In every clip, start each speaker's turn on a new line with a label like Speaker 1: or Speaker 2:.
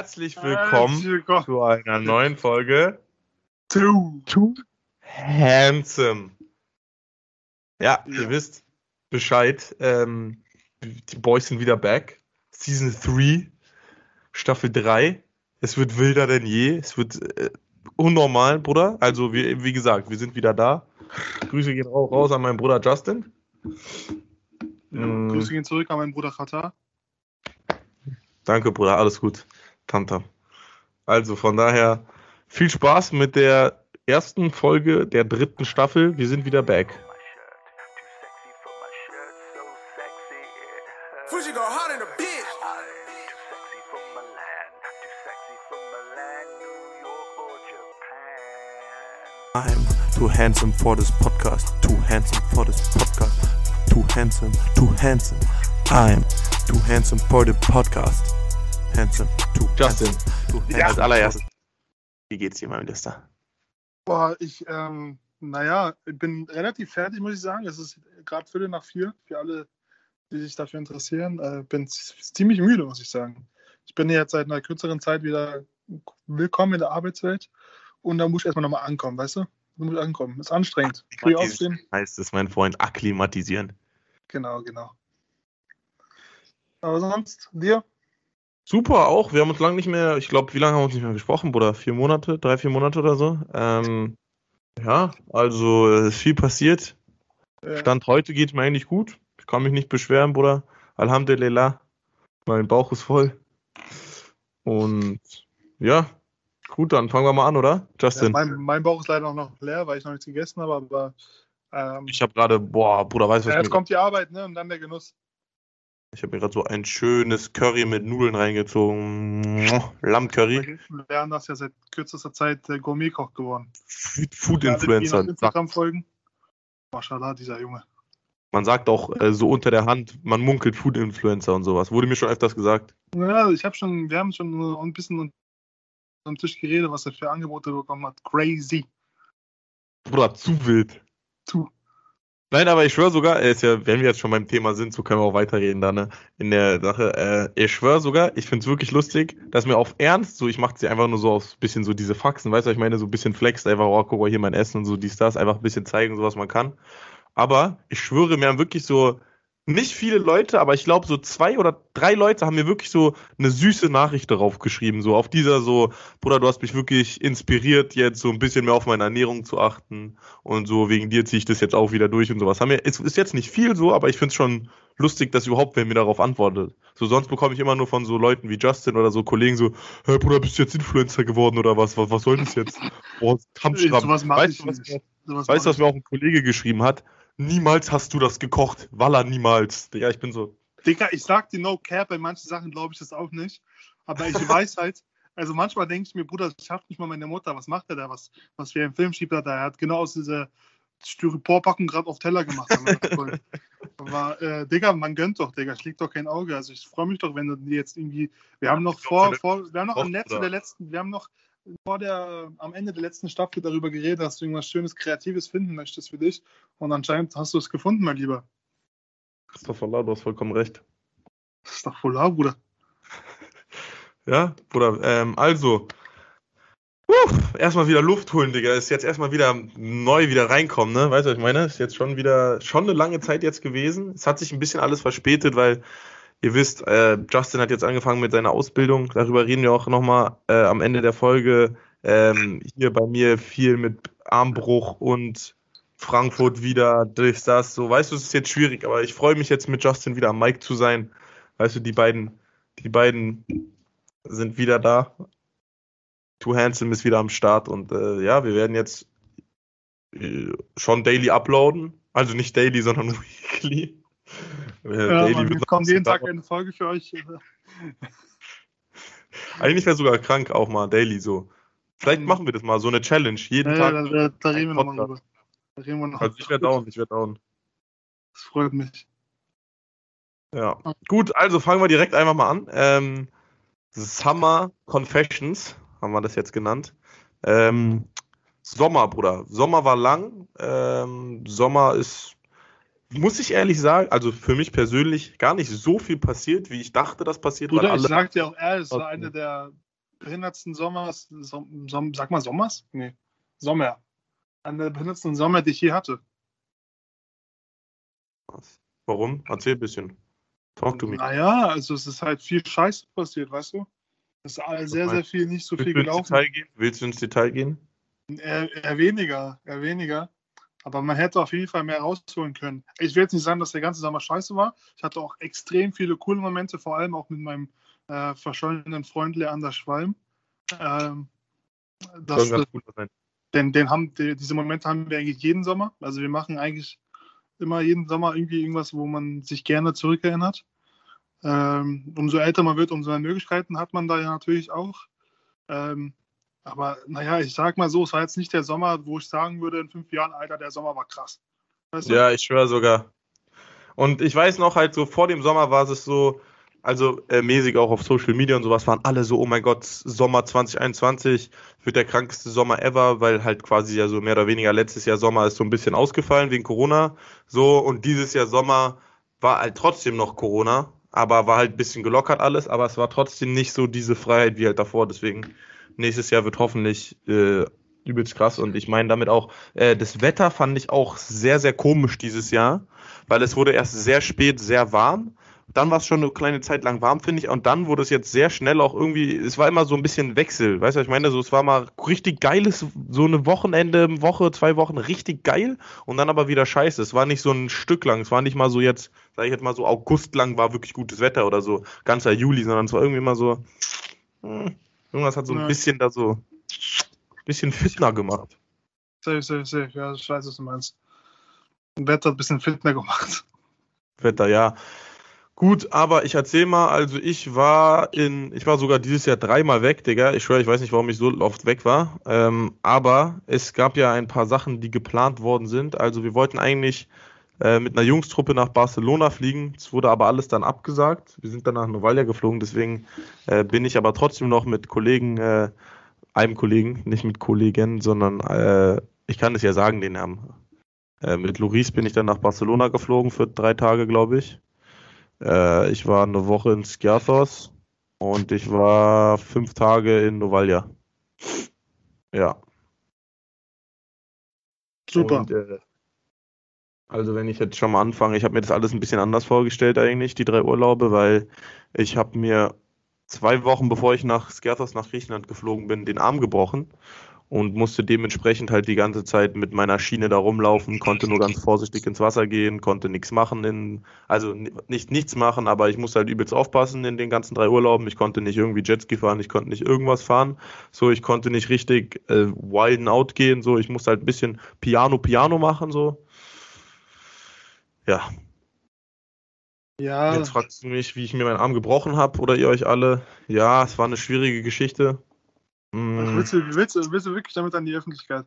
Speaker 1: Herzlich willkommen, Herzlich willkommen. zu einer neuen Folge
Speaker 2: Too, Too
Speaker 1: Handsome. Ja, ja, ihr wisst Bescheid. Ähm, die Boys sind wieder back. Season 3, Staffel 3. Es wird wilder denn je. Es wird äh, unnormal, Bruder. Also, wie, wie gesagt, wir sind wieder da. Grüße gehen auch raus an meinen Bruder Justin.
Speaker 2: Ja, mm. Grüße gehen zurück an meinen Bruder Katar.
Speaker 1: Danke, Bruder. Alles gut. Tamtam. Also, von daher viel Spaß mit der ersten Folge der dritten Staffel. Wir sind wieder back. I'm too handsome for this podcast. Too handsome for this podcast. Too handsome, too handsome. I'm too handsome for the podcast. Handsome, too Justin, too handsome. Ja. Als allererstes, wie geht's dir, mein Minister?
Speaker 2: Boah, ich, ähm, naja, ich bin relativ fertig, muss ich sagen. Es ist gerade Viertel nach vier für alle, die sich dafür interessieren. Äh, bin ziemlich müde, muss ich sagen. Ich bin jetzt seit einer kürzeren Zeit wieder willkommen in der Arbeitswelt und da muss ich erstmal nochmal ankommen, weißt du? Da muss ich ankommen. Ist anstrengend.
Speaker 1: Früh aufstehen. Heißt es, mein Freund, akklimatisieren.
Speaker 2: Genau, genau. Aber sonst, dir?
Speaker 1: Super, auch. Wir haben uns lange nicht mehr, ich glaube, wie lange haben wir uns nicht mehr gesprochen, Bruder? Vier Monate, drei, vier Monate oder so. Ähm, ja, also es ist viel passiert. Ja. Stand heute geht mir eigentlich gut. Ich kann mich nicht beschweren, Bruder. Alhamdulillah. Mein Bauch ist voll. Und ja, Gut, dann fangen wir mal an, oder?
Speaker 2: Justin. Ja, mein, mein, Bauch ist leider noch leer, weil ich noch nichts gegessen habe, aber.
Speaker 1: Ähm, ich habe gerade, boah, Bruder, weißt du
Speaker 2: was? Ja, jetzt kommt die Arbeit, ne? Und dann der Genuss.
Speaker 1: Ich habe mir gerade so ein schönes Curry mit Nudeln reingezogen. Lammcurry.
Speaker 2: Wir haben das ja seit kürzester Zeit äh, Gourmetkoch geworden.
Speaker 1: Food-Influencer.
Speaker 2: Instagram folgen. Maschallah, dieser Junge.
Speaker 1: Man sagt auch äh, so unter der Hand, man munkelt Food-Influencer und sowas. Wurde mir schon öfters gesagt.
Speaker 2: Ja, ich habe schon, wir haben schon ein bisschen am Tisch geredet, was er für Angebote bekommen hat. Crazy.
Speaker 1: Bruder, zu wild.
Speaker 2: Zu.
Speaker 1: Nein, aber ich schwöre sogar, ist ja, wenn wir jetzt schon beim Thema sind, so können wir auch weiterreden da, ne? In der Sache. Äh, ich schwöre sogar, ich finde es wirklich lustig, dass mir auf Ernst, so ich mache sie einfach nur so auf bisschen so diese Faxen, weißt du, ich meine, so ein bisschen flex, einfach, oh, guck mal hier mein Essen und so, dies, das, einfach ein bisschen zeigen, so was man kann. Aber ich schwöre, mir haben wirklich so nicht viele Leute, aber ich glaube, so zwei oder drei Leute haben mir wirklich so eine süße Nachricht darauf geschrieben. So auf dieser so, Bruder, du hast mich wirklich inspiriert, jetzt so ein bisschen mehr auf meine Ernährung zu achten. Und so wegen dir ziehe ich das jetzt auch wieder durch und sowas. Haben wir, es ist jetzt nicht viel so, aber ich finde es schon lustig, dass überhaupt wer mir darauf antwortet. So sonst bekomme ich immer nur von so Leuten wie Justin oder so Kollegen so, hey Bruder, bist du jetzt Influencer geworden oder was? Was, was soll das jetzt? Boah, Kampfstramm. Weißt du, was, weißt, was mir auch ein Kollege geschrieben hat? Niemals hast du das gekocht. Walla, niemals. Ja, ich bin so.
Speaker 2: Digga, ich sag dir no cap, bei manchen Sachen glaube ich das auch nicht. Aber ich weiß halt, also manchmal denke ich mir, Bruder, das schafft nicht mal meine Mutter. Was macht er da? Was, was für ein Film schiebt er da? Er hat genau aus dieser Styroporpackung gerade auf Teller gemacht. Aber, äh, Digga, man gönnt doch, Digga. Schlägt doch kein Auge. Also ich freue mich doch, wenn du jetzt irgendwie. Wir haben noch vor, vor wir haben noch am Netz der letzten, wir haben noch vor der, am Ende der letzten Staffel darüber geredet, dass du irgendwas Schönes, Kreatives finden möchtest für dich. Und anscheinend hast du es gefunden, mein Lieber.
Speaker 1: Christopher du hast vollkommen recht.
Speaker 2: Laut, Bruder.
Speaker 1: ja, Bruder, ähm, also. Uh, erstmal wieder Luft holen, Digga. Ist jetzt erstmal wieder neu wieder reinkommen, ne? Weißt du, was ich meine? Ist jetzt schon wieder, schon eine lange Zeit jetzt gewesen. Es hat sich ein bisschen alles verspätet, weil Ihr wisst, äh, Justin hat jetzt angefangen mit seiner Ausbildung. Darüber reden wir auch nochmal äh, am Ende der Folge. Ähm, hier bei mir viel mit Armbruch und Frankfurt wieder, durch das. So, weißt du, es ist jetzt schwierig, aber ich freue mich jetzt mit Justin wieder am Mike zu sein. Weißt du, die beiden, die beiden sind wieder da. Too Handsome ist wieder am Start und äh, ja, wir werden jetzt äh, schon daily uploaden. Also nicht daily, sondern weekly.
Speaker 2: Ja, Daily wir kommen jeden Tag eine Folge für euch.
Speaker 1: Eigentlich wäre sogar krank auch mal Daily so. Vielleicht hm. machen wir das mal, so eine Challenge. Jeden ja, Tag.
Speaker 2: Da, da, da reden wir nochmal drüber.
Speaker 1: Da reden wir noch also ich werde down, ich werde down.
Speaker 2: Das freut mich.
Speaker 1: Ja. Gut, also fangen wir direkt einfach mal an. Ähm, Summer Confessions haben wir das jetzt genannt. Ähm, Sommer, Bruder. Sommer war lang. Ähm, Sommer ist muss ich ehrlich sagen, also für mich persönlich gar nicht so viel passiert, wie ich dachte, das passiert.
Speaker 2: Bruder, ich sag dir auch ehrlich, es war eine der behindertsten Sommers, Som, Som, sag mal Sommers? Nee, Sommer. Einer der behindertsten Sommer, die ich je hatte.
Speaker 1: Warum? Erzähl ein bisschen. Talk to me.
Speaker 2: Naja, also es ist halt viel Scheiße passiert, weißt du? Es ist all- sehr, sehr viel, nicht so viel
Speaker 1: Willst ins
Speaker 2: gelaufen.
Speaker 1: Willst du ins Detail gehen?
Speaker 2: Eher, eher weniger, eher weniger. Aber man hätte auf jeden Fall mehr rausholen können. Ich will jetzt nicht sagen, dass der ganze Sommer scheiße war. Ich hatte auch extrem viele coole Momente, vor allem auch mit meinem äh, verschollenen Freund Leander Schwalm. Ähm, das,
Speaker 1: sein.
Speaker 2: denn den haben, die, diese Momente haben wir eigentlich jeden Sommer. Also wir machen eigentlich immer jeden Sommer irgendwie irgendwas, wo man sich gerne zurückerinnert. Ähm, umso älter man wird, umso mehr Möglichkeiten hat man da ja natürlich auch. Ähm, aber naja, ich sag mal so, es war jetzt nicht der Sommer, wo ich sagen würde, in fünf Jahren, Alter, der Sommer war krass. Weißt du?
Speaker 1: Ja, ich schwöre sogar. Und ich weiß noch halt so, vor dem Sommer war es so, also äh, mäßig auch auf Social Media und sowas, waren alle so, oh mein Gott, Sommer 2021 wird der krankeste Sommer ever, weil halt quasi ja so mehr oder weniger letztes Jahr Sommer ist so ein bisschen ausgefallen wegen Corona. So, und dieses Jahr Sommer war halt trotzdem noch Corona, aber war halt ein bisschen gelockert alles, aber es war trotzdem nicht so diese Freiheit wie halt davor. Deswegen, nächstes Jahr wird hoffentlich äh, übelst krass. Und ich meine damit auch, äh, das Wetter fand ich auch sehr, sehr komisch dieses Jahr, weil es wurde erst sehr spät sehr warm. Dann war es schon eine kleine Zeit lang warm, finde ich. Und dann wurde es jetzt sehr schnell auch irgendwie, es war immer so ein bisschen Wechsel. Weißt du, ich meine? So, es war mal richtig geiles, so eine Wochenende, Woche, zwei Wochen richtig geil und dann aber wieder scheiße. Es war nicht so ein Stück lang. Es war nicht mal so jetzt, sag ich jetzt mal so, August lang war wirklich gutes Wetter oder so, ganzer Juli, sondern es war irgendwie immer so, hm, irgendwas hat so ein
Speaker 2: Ja.
Speaker 1: bisschen da so, bisschen fitner gemacht.
Speaker 2: Safe, safe, safe. Ja, ich weiß, was du meinst. Wetter hat ein bisschen fitner gemacht.
Speaker 1: Wetter, ja. Gut, aber ich erzähl mal, also ich war in, ich war sogar dieses Jahr dreimal weg, Digga. Ich schwöre, ich weiß nicht, warum ich so oft weg war. Ähm, aber es gab ja ein paar Sachen, die geplant worden sind. Also wir wollten eigentlich äh, mit einer Jungstruppe nach Barcelona fliegen. Es wurde aber alles dann abgesagt. Wir sind dann nach Novalia geflogen, deswegen äh, bin ich aber trotzdem noch mit Kollegen, äh, einem Kollegen, nicht mit Kollegen, sondern äh, ich kann es ja sagen, den Namen. Äh, mit Loris bin ich dann nach Barcelona geflogen für drei Tage, glaube ich. Ich war eine Woche in Skiathos und ich war fünf Tage in Novalia. Ja.
Speaker 2: Super.
Speaker 1: Und, äh, also wenn ich jetzt schon mal anfange, ich habe mir das alles ein bisschen anders vorgestellt eigentlich, die drei Urlaube, weil ich habe mir zwei Wochen bevor ich nach Skiathos nach Griechenland geflogen bin, den Arm gebrochen und musste dementsprechend halt die ganze Zeit mit meiner Schiene da rumlaufen, konnte nur ganz vorsichtig ins Wasser gehen, konnte nichts machen, in, also ni- nicht nichts machen, aber ich musste halt übelst aufpassen in den ganzen drei Urlauben. Ich konnte nicht irgendwie Jetski fahren, ich konnte nicht irgendwas fahren, so ich konnte nicht richtig äh, wilden out gehen, so ich musste halt ein bisschen Piano Piano machen, so. Ja,
Speaker 2: Ja,
Speaker 1: jetzt fragst du mich, wie ich mir meinen Arm gebrochen habe oder ihr euch alle. Ja, es war eine schwierige Geschichte. Mm.
Speaker 2: willst, du, willst, du, willst du wirklich damit an die Öffentlichkeit?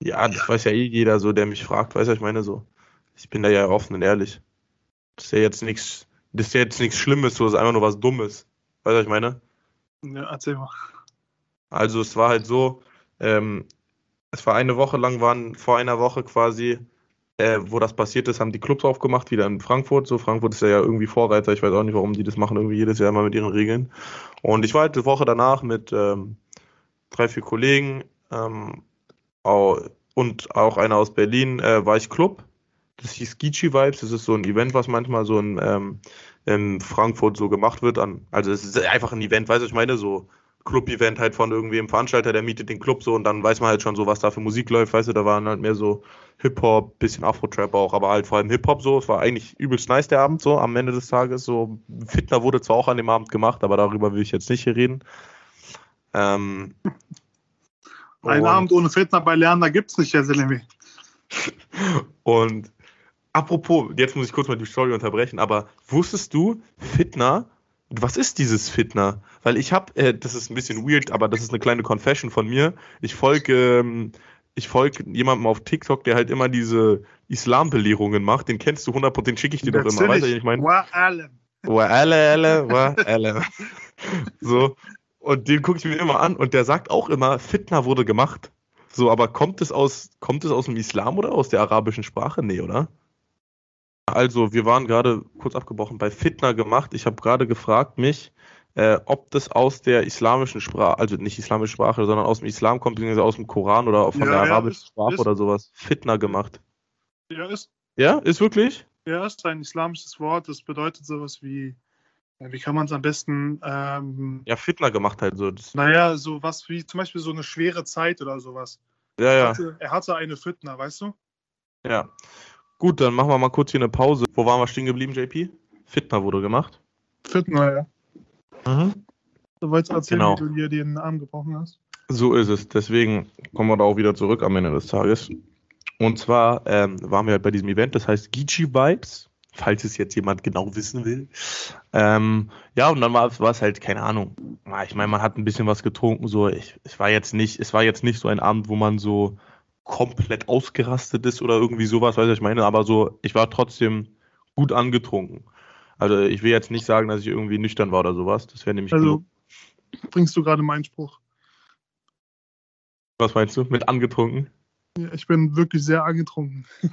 Speaker 1: Ja, das weiß ja eh jeder so, der mich fragt, weißt du, ich meine so. Ich bin da ja offen und ehrlich. Das ist ja jetzt nichts, das ist ja jetzt nichts Schlimmes, so, das ist einfach nur was Dummes. Weißt du, was ich meine?
Speaker 2: Ja, erzähl mal.
Speaker 1: Also es war halt so, ähm, es war eine Woche lang, waren vor einer Woche quasi, äh, wo das passiert ist, haben die Clubs aufgemacht, wieder in Frankfurt. So, Frankfurt ist ja, ja irgendwie Vorreiter, ich weiß auch nicht, warum die das machen, irgendwie jedes Jahr mal mit ihren Regeln. Und ich war halt die Woche danach mit ähm, drei, vier Kollegen ähm, au- und auch einer aus Berlin, äh, war ich Club. Das hieß Geechee Vibes, das ist so ein Event, was manchmal so in, ähm, in Frankfurt so gemacht wird. An, also es ist einfach ein Event, weißt du, ich meine, so Club-Event halt von irgendwem Veranstalter, der mietet den Club so und dann weiß man halt schon so, was da für Musik läuft, weißt du, da waren halt mehr so Hip-Hop, bisschen Afro-Trap auch, aber halt vor allem Hip-Hop so, es war eigentlich übelst nice der Abend so, am Ende des Tages so, Fitner wurde zwar auch an dem Abend gemacht, aber darüber will ich jetzt nicht hier reden. Ähm,
Speaker 2: Ein Abend ohne Fitner bei Lerner gibt's nicht, Herr Selemi.
Speaker 1: Und apropos, jetzt muss ich kurz mal die Story unterbrechen, aber wusstest du, Fitner, was ist dieses Fitner? Weil ich habe, äh, das ist ein bisschen weird, aber das ist eine kleine Confession von mir. Ich folge, ähm, ich folge jemandem auf TikTok, der halt immer diese Islambelehrungen macht. Den kennst du 100%, den schicke ich dir doch immer. Weißt du, ich meine?
Speaker 2: Wa allem.
Speaker 1: Wa alle, alle, wa alle. So. Und den gucke ich mir immer an und der sagt auch immer, Fitna wurde gemacht. So, aber kommt es aus, kommt es aus dem Islam oder aus der arabischen Sprache? Nee, oder? Also, wir waren gerade kurz abgebrochen bei Fitna gemacht. Ich habe gerade gefragt mich, äh, ob das aus der islamischen Sprache, also nicht islamische Sprache, sondern aus dem Islam kommt, beziehungsweise aus dem Koran oder von
Speaker 2: Ja,
Speaker 1: der
Speaker 2: ja,
Speaker 1: arabischen
Speaker 2: ist-
Speaker 1: Sprache
Speaker 2: ist-
Speaker 1: oder sowas. Fitna gemacht.
Speaker 2: Ja, ist,
Speaker 1: Ja, ist wirklich?
Speaker 2: ja, ist ein islamisches Wort. Das bedeutet sowas wie, ja, wie kann man es am besten, ähm,
Speaker 1: Ja, Fitna gemacht halt so.
Speaker 2: Naja, so was wie zum Beispiel so eine schwere Zeit oder sowas.
Speaker 1: ja,
Speaker 2: Er
Speaker 1: ja,
Speaker 2: hatte, er hatte eine Fitna, weißt du?
Speaker 1: ja. Gut, dann machen wir mal kurz hier eine Pause. Wo waren wir stehen geblieben, JP? Fitna wurde gemacht.
Speaker 2: Fitna, ja. Du wolltest erzählen,
Speaker 1: Genau.
Speaker 2: wie du dir den Arm gebrochen hast?
Speaker 1: So ist es. Deswegen kommen wir da auch wieder zurück am Ende des Tages. Und zwar ähm, waren wir halt bei diesem Event, das heißt Geechee Vibes, falls es jetzt jemand genau wissen will. Ähm, ja, und dann war war es halt, keine Ahnung. Ah, Ich meine, man hat ein bisschen was getrunken, so. Ich, ich war jetzt nicht, es war jetzt nicht so ein Abend, wo man so komplett ausgerastet ist oder irgendwie sowas, weißt du, was ich meine, aber so, ich war trotzdem gut angetrunken. Also ich will jetzt nicht sagen, dass ich irgendwie nüchtern war oder sowas. Das wäre nämlich
Speaker 2: Also,
Speaker 1: genug.
Speaker 2: bringst du gerade meinen Spruch.
Speaker 1: Was meinst du? Mit angetrunken?
Speaker 2: Ja, Ich bin wirklich sehr angetrunken.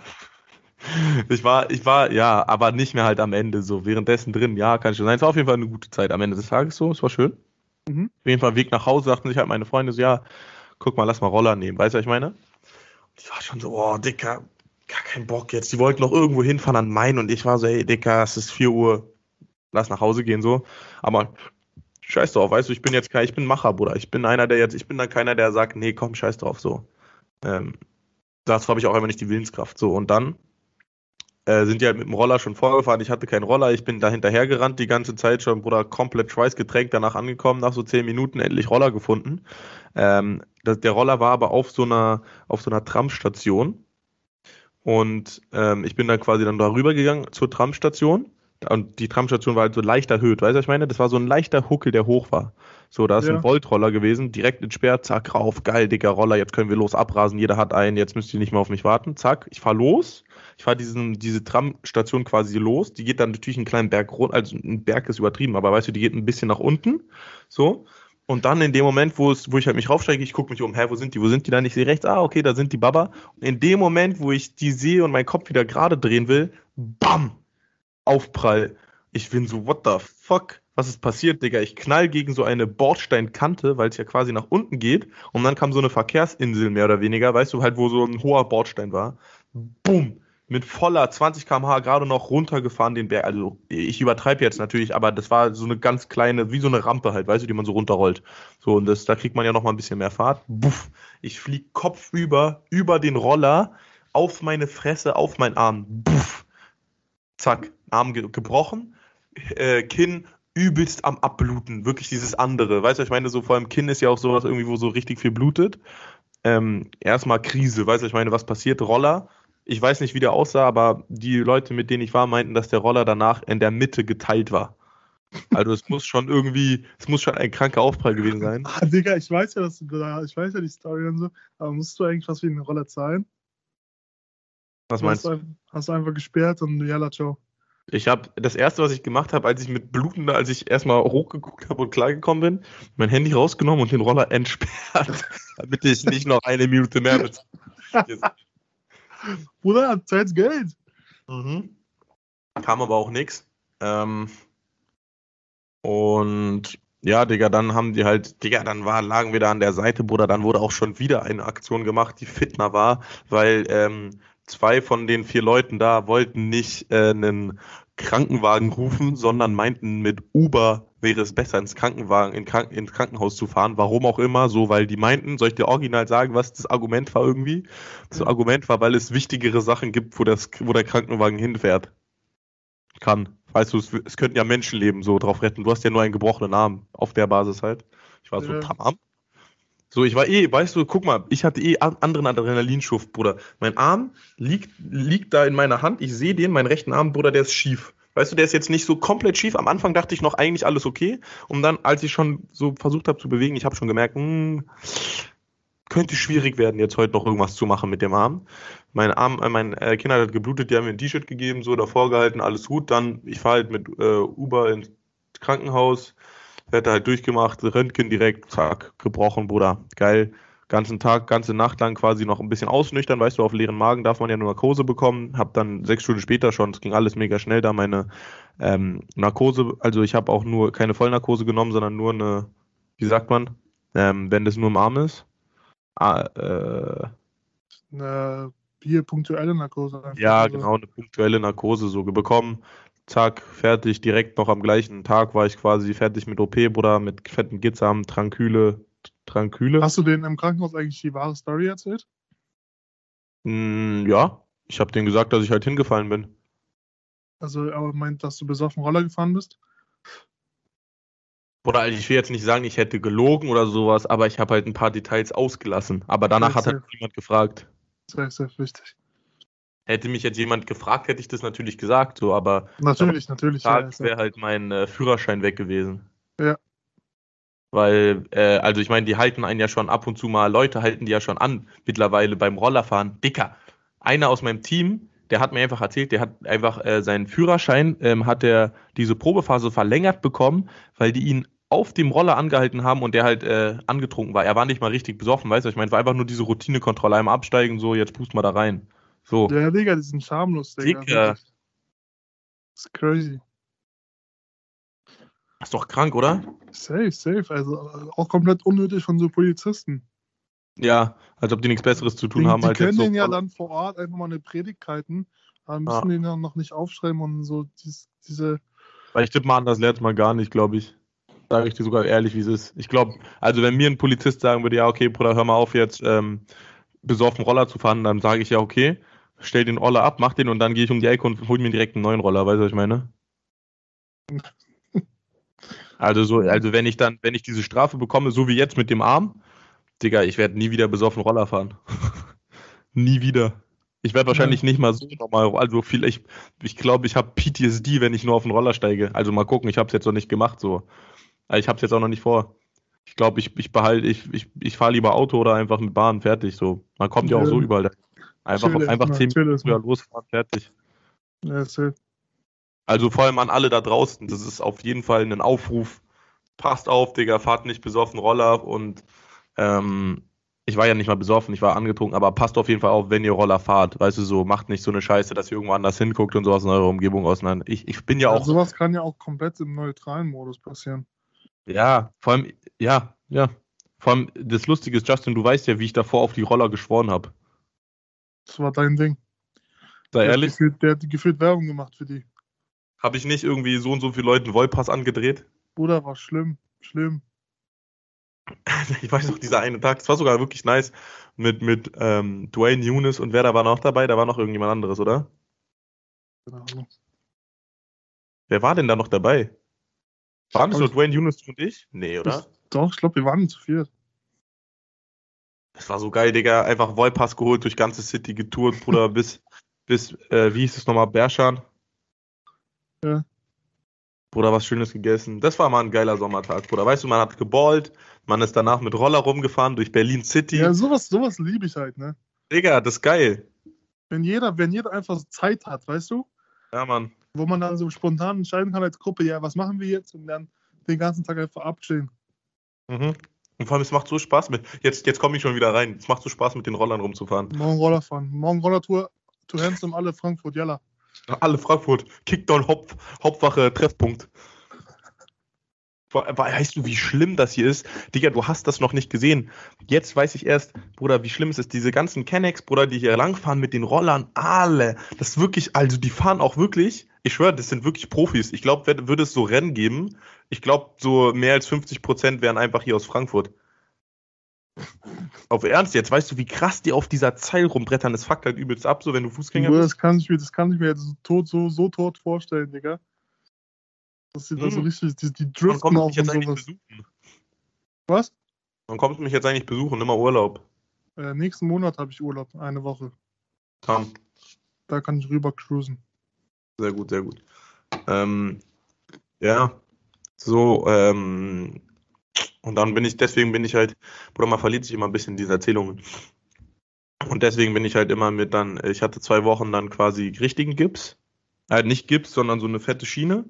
Speaker 1: Ich war, ich war, ja, aber nicht mehr halt am Ende so. Währenddessen drin, ja, kann schon sein. Es war auf jeden Fall eine gute Zeit am Ende des Tages so. Es war schön.
Speaker 2: Mhm.
Speaker 1: Auf jeden Fall Weg nach Hause sagten sich halt meine Freunde so, ja, guck mal, lass mal Roller nehmen. Weißt du, was ich meine? Ich war schon so, oh, Dicker, gar keinen Bock jetzt. Die wollten noch irgendwo hinfahren an Main und ich war so, ey, Dicker, es ist 4 Uhr, lass nach Hause gehen so. Aber scheiß drauf, weißt du, ich bin jetzt kein, ich bin Macher, Bruder. Ich bin einer, der jetzt, ich bin dann keiner, der sagt, nee, komm, scheiß drauf so. Ähm, dazu habe ich auch einfach nicht die Willenskraft so. Und dann äh, sind die halt mit dem Roller schon vorgefahren. Ich hatte keinen Roller, ich bin da hinterher gerannt die ganze Zeit schon, Bruder, komplett schweißgetränkt, danach angekommen, nach so zehn Minuten endlich Roller gefunden. Ähm, der Roller war aber auf so einer, auf so einer Tramstation. Und ähm, ich bin dann quasi dann darüber gegangen zur Tramstation. Und die Tramstation war halt so leicht erhöht, weißt du, was ich meine? Das war so ein leichter Huckel, der hoch war. So, da ist
Speaker 2: Ja.
Speaker 1: ein Voltroller gewesen, direkt ins Sperr, zack, rauf, geil, dicker Roller, jetzt können wir los abrasen, jeder hat einen, jetzt müsst ihr nicht mehr auf mich warten, zack, ich fahr los, ich fahre diese Tramstation quasi los, die geht dann natürlich einen kleinen Berg runter, also ein Berg ist übertrieben, aber weißt du, die geht ein bisschen nach unten, so, und dann in dem Moment, wo, es, wo ich halt mich raufsteige, ich gucke mich um, hä, wo sind die, wo sind die dann? Ich sehe rechts, ah, okay, da sind die Baba. Und in dem Moment, wo ich die sehe und meinen Kopf wieder gerade drehen will, bam, Aufprall. Ich bin so, what the fuck? Was ist passiert, Digga? Ich knall gegen so eine Bordsteinkante, weil es ja quasi nach unten geht. Und dann kam so eine Verkehrsinsel mehr oder weniger, weißt du, halt, wo so ein hoher Bordstein war. Bumm! Mit voller 20 km/h gerade noch runtergefahren den Berg. Also, ich übertreibe jetzt natürlich, aber das war so eine ganz kleine, wie so eine Rampe halt, weißt du, die man so runterrollt. So, und das, da kriegt man ja noch mal ein bisschen mehr Fahrt. Buff! Ich flieg kopfüber über den Roller auf meine Fresse, auf meinen Arm. Buff! Zack, Arm ge gebrochen, äh, Kinn übelst am Abbluten, wirklich dieses andere. Weißt du, ich meine, so vor allem Kinn ist ja auch sowas irgendwie, wo so richtig viel blutet. Ähm, erstmal Krise, weißt du, ich meine, was passiert? Roller. Ich weiß nicht, wie der aussah, aber die Leute, mit denen ich war, meinten, dass der Roller danach in der Mitte geteilt war. Also es muss schon irgendwie, es muss schon ein kranker Aufprall gewesen sein.
Speaker 2: Ah, Digga, ich weiß ja, dass du da, ich weiß ja die Story und so, aber musst du eigentlich was für den Roller zahlen?
Speaker 1: Was meinst du?
Speaker 2: hast du einfach gesperrt und yalla, ciao.
Speaker 1: Ich habe das erste, was ich gemacht habe, als ich mit blutender, als ich erstmal hochgeguckt habe und klargekommen bin, mein Handy rausgenommen und den Roller entsperrt, damit ich nicht noch eine Minute mehr mit.
Speaker 2: Bruder, zahlst Geld.
Speaker 1: Mhm. Kam aber auch nix. Ähm, und ja, Digga, dann haben die halt, Digga, dann war, lagen wir da an der Seite, Bruder, dann wurde auch schon wieder eine Aktion gemacht, die Fitner war, weil ähm, zwei von den vier Leuten da wollten nicht äh, einen Krankenwagen rufen, sondern meinten, mit Uber wäre es besser, ins Krankenwagen, in Krank ins Krankenhaus zu fahren. Warum auch immer, so, weil die meinten, soll ich dir original sagen, was das Argument war irgendwie? Das
Speaker 2: Ja.
Speaker 1: Argument war, weil es wichtigere Sachen gibt, wo, das, wo der Krankenwagen hinfährt. Kann. Weißt du, es, es könnten ja Menschenleben so drauf retten. Du hast ja nur einen gebrochenen Arm. Auf der Basis halt. Ich war so,
Speaker 2: Ja.
Speaker 1: tamam. So, ich war eh, weißt du, guck mal, ich hatte eh an- anderen Adrenalinschuft, Bruder. Mein Arm liegt, liegt da in meiner Hand. Ich sehe den, meinen rechten Arm, Bruder, der ist schief. Weißt du, der ist jetzt nicht so komplett schief. Am Anfang dachte ich noch eigentlich alles okay. Und dann, als ich schon so versucht habe zu bewegen, ich habe schon gemerkt, hm, könnte schwierig werden, jetzt heute noch irgendwas zu machen mit dem Arm. Mein Arm, äh, mein äh, Kind hat geblutet, die haben mir ein T-Shirt gegeben, so davor gehalten, alles gut. Dann, ich fahre halt mit äh, Uber ins Krankenhaus, werde halt durchgemacht, Röntgen direkt, zack, gebrochen, Bruder. Geil. Ganzen Tag, ganze Nacht lang quasi noch ein bisschen ausnüchtern, weißt du, auf leeren Magen darf man ja nur Narkose bekommen, hab dann sechs Stunden später schon, es ging alles mega schnell, da meine ähm, Narkose, also ich habe auch nur keine Vollnarkose genommen, sondern nur eine, wie sagt man, ähm, wenn das nur im Arm ist. Ah, äh,
Speaker 2: Eine hier punktuelle Narkose.
Speaker 1: ja,
Speaker 2: Also,
Speaker 1: genau, eine punktuelle Narkose so bekommen. Zack, fertig, direkt noch am gleichen Tag war ich quasi fertig mit OP, Bruder, mit fetten Gitzam, Tranküle, Tranküle.
Speaker 2: Hast du denen im Krankenhaus eigentlich die wahre Story erzählt?
Speaker 1: Mm, ja, ich habe denen gesagt, dass ich halt hingefallen bin.
Speaker 2: Also, er meint, dass du besoffen Roller gefahren bist?
Speaker 1: Oder also ich will jetzt nicht sagen, ich hätte gelogen oder sowas, aber ich habe halt ein paar Details ausgelassen. Aber danach hat halt niemand gefragt.
Speaker 2: Sehr, sehr wichtig.
Speaker 1: Hätte mich jetzt jemand gefragt, hätte ich das natürlich gesagt, so, aber
Speaker 2: Natürlich, natürlich. Ja,
Speaker 1: Tag
Speaker 2: ist
Speaker 1: wäre halt mein äh, Führerschein weg gewesen.
Speaker 2: Ja.
Speaker 1: Weil, äh, also ich meine, die halten einen ja schon ab und zu mal, Leute halten die ja schon an, mittlerweile beim Rollerfahren. Dicker, einer aus meinem Team, der hat mir einfach erzählt, der hat einfach äh, seinen Führerschein, ähm, hat er diese Probephase verlängert bekommen, weil die ihn auf dem Roller angehalten haben und der halt äh, angetrunken war. Er war nicht mal richtig besoffen, weißt du, ich meine, es war einfach nur diese Routinekontrolle, einmal absteigen, so, jetzt pust mal da rein. So.
Speaker 2: Ja, Digga, die sind schamlos, Digga.
Speaker 1: Dicker.
Speaker 2: wirklich. Das ist crazy.
Speaker 1: Ist doch krank, oder?
Speaker 2: Safe, safe. Also äh, auch komplett unnötig von so Polizisten.
Speaker 1: Ja, als ob die nichts Besseres zu tun
Speaker 2: die,
Speaker 1: haben,
Speaker 2: die
Speaker 1: als
Speaker 2: können
Speaker 1: jetzt so
Speaker 2: den ja dann vor Ort einfach mal eine Predigt halten, aber müssen den ja noch nicht aufschreiben und so dies, diese.
Speaker 1: Weil ich tippe mal an, das lernt man gar nicht, glaube ich. Sage ich dir sogar ehrlich, wie es ist. Ich glaube, also wenn mir ein Polizist sagen würde, ja, okay, Bruder, hör mal auf jetzt ähm, besoffen Roller zu fahren, dann sage ich ja, okay, stell den Roller ab, mach den und dann gehe ich um die Ecke und hol mir direkt einen neuen Roller, weißt du, was ich meine? Also so, also wenn ich dann, wenn ich diese Strafe bekomme, so wie jetzt mit dem Arm, Digga, ich werde nie wieder besoffen Roller fahren. nie wieder. Ich werde wahrscheinlich nicht mal so normal, also viel, ich ich, glaube, ich habe PTSD, wenn ich nur auf den Roller steige. Also mal gucken, ich habe es jetzt noch nicht gemacht so. Also ich habe es jetzt auch noch nicht vor. Ich glaube, ich, ich behalte, ich, ich, ich fahre lieber Auto oder einfach mit Bahn, fertig so. Man kommt ja auch
Speaker 2: Ja.
Speaker 1: so überall. Einfach,
Speaker 2: Chill
Speaker 1: einfach zehn
Speaker 2: chill
Speaker 1: Minuten früher
Speaker 2: erstmal.
Speaker 1: losfahren, fertig.
Speaker 2: Ja, safe.
Speaker 1: Also vor allem an alle da draußen, das ist auf jeden Fall ein Aufruf. Passt auf, Digga, fahrt nicht besoffen Roller und ähm, ich war ja nicht mal besoffen, ich war angetrunken, aber passt auf jeden Fall auf, wenn ihr Roller fahrt. Weißt du, so, macht nicht so eine Scheiße, dass ihr irgendwo anders hinguckt und sowas in eurer Umgebung auseinander. Ich, ich bin ja
Speaker 2: Ja,
Speaker 1: auch,
Speaker 2: sowas kann ja auch komplett im neutralen Modus passieren.
Speaker 1: ja, vor allem, ja, ja. Vor allem, das Lustige ist, Justin, du weißt ja, wie ich davor auf die Roller geschworen habe.
Speaker 2: Das war dein Ding.
Speaker 1: Sei
Speaker 2: Der hat
Speaker 1: ehrlich,
Speaker 2: gefühlt, der hat gefühlt Werbung gemacht für die.
Speaker 1: habe ich nicht irgendwie so und so viele Leuten Wollpass angedreht?
Speaker 2: Bruder, war schlimm. Schlimm.
Speaker 1: Ich weiß noch, dieser eine Tag, das war sogar wirklich nice mit, mit ähm, Dwayne Nunes und wer da war noch dabei? Da war noch irgendjemand anderes, oder?
Speaker 2: Keine Ahnung.
Speaker 1: Wer war denn da noch dabei? Waren das
Speaker 2: Glaub
Speaker 1: nur Dwayne Nunes und ich? Nee, oder?
Speaker 2: Das, doch, ich glaube, wir waren zu viert.
Speaker 1: Das war so geil, Digga. Einfach Wollpass geholt, durch ganze City getourt, Bruder, bis, bis äh, wie hieß es nochmal, Berschan?
Speaker 2: Ja.
Speaker 1: Bruder, was Schönes gegessen. Das war mal ein geiler Sommertag, Bruder. Weißt du, man hat geballt, man ist danach mit Roller rumgefahren durch Berlin City.
Speaker 2: Ja, sowas, sowas liebe ich halt, ne?
Speaker 1: Digga, das ist geil.
Speaker 2: Wenn jeder, wenn jeder einfach Zeit hat, weißt du?
Speaker 1: Ja, Mann.
Speaker 2: Wo man dann so spontan entscheiden kann als Gruppe, ja, was machen wir jetzt? Und dann den ganzen Tag einfach abchillen.
Speaker 1: Mhm. Und vor allem, es macht so Spaß mit. Jetzt, jetzt komme ich schon wieder rein. Es macht so Spaß, mit den Rollern rumzufahren.
Speaker 2: Morgen Roller fahren. Morgen Rollertour, to Handsome, alle Frankfurt, jalla.
Speaker 1: Alle Frankfurt. Kickdown, Haupt, Hauptwache, Treffpunkt. Weißt du, wie schlimm das hier ist? Digga, du hast das noch nicht gesehen. Jetzt weiß ich erst, Bruder, wie schlimm es ist. Diese ganzen Kennex, Bruder, die hier langfahren mit den Rollern, alle. Das ist wirklich, also die fahren auch wirklich, ich schwöre, das sind wirklich Profis. Ich glaube, würde es so Rennen geben, ich glaube, so mehr als 50 Prozent wären einfach hier aus Frankfurt. Auf Ernst jetzt, weißt du, wie krass die auf dieser Zeil rumbrettern? Das fuckt halt übelst ab, so wenn du Fußgänger bist.
Speaker 2: das kann ich mir, das kann ich mir jetzt so tot, so, so tot vorstellen, Digga. Dass sie da so
Speaker 1: Hm.
Speaker 2: richtig, die, die driften
Speaker 1: jetzt
Speaker 2: und sowas. Was?
Speaker 1: Wann kommst du mich jetzt eigentlich besuchen? Nimm mal Urlaub.
Speaker 2: Äh, nächsten Monat habe ich Urlaub, eine Woche.
Speaker 1: Komm.
Speaker 2: Da kann ich rüber cruisen.
Speaker 1: Sehr gut, sehr gut. Ähm, ja, so, ähm, und dann bin ich, deswegen bin ich halt, Bruder, man verliert sich immer ein bisschen in diese Erzählungen. Und deswegen bin ich halt immer mit dann, ich hatte zwei Wochen dann quasi richtigen Gips. Äh, nicht Gips, sondern so eine fette Schiene.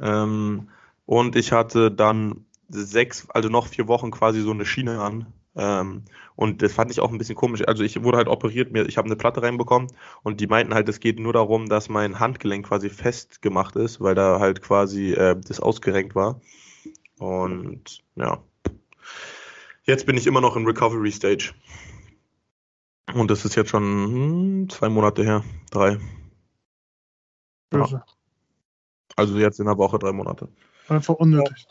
Speaker 1: Ähm, und ich hatte dann sechs, also noch vier Wochen quasi so eine Schiene an. Ähm, und das fand ich auch ein bisschen komisch. Also ich wurde halt operiert, mir, ich habe eine Platte reinbekommen und die meinten halt, es geht nur darum, dass mein Handgelenk quasi festgemacht ist, weil da halt quasi äh, das ausgerenkt war. Und ja. Jetzt bin ich immer noch in Recovery Stage. Und das ist jetzt schon hm, zwei Monate her. Drei.
Speaker 2: Böse.
Speaker 1: Also jetzt in der Woche drei Monate.
Speaker 2: Einfach unnötig.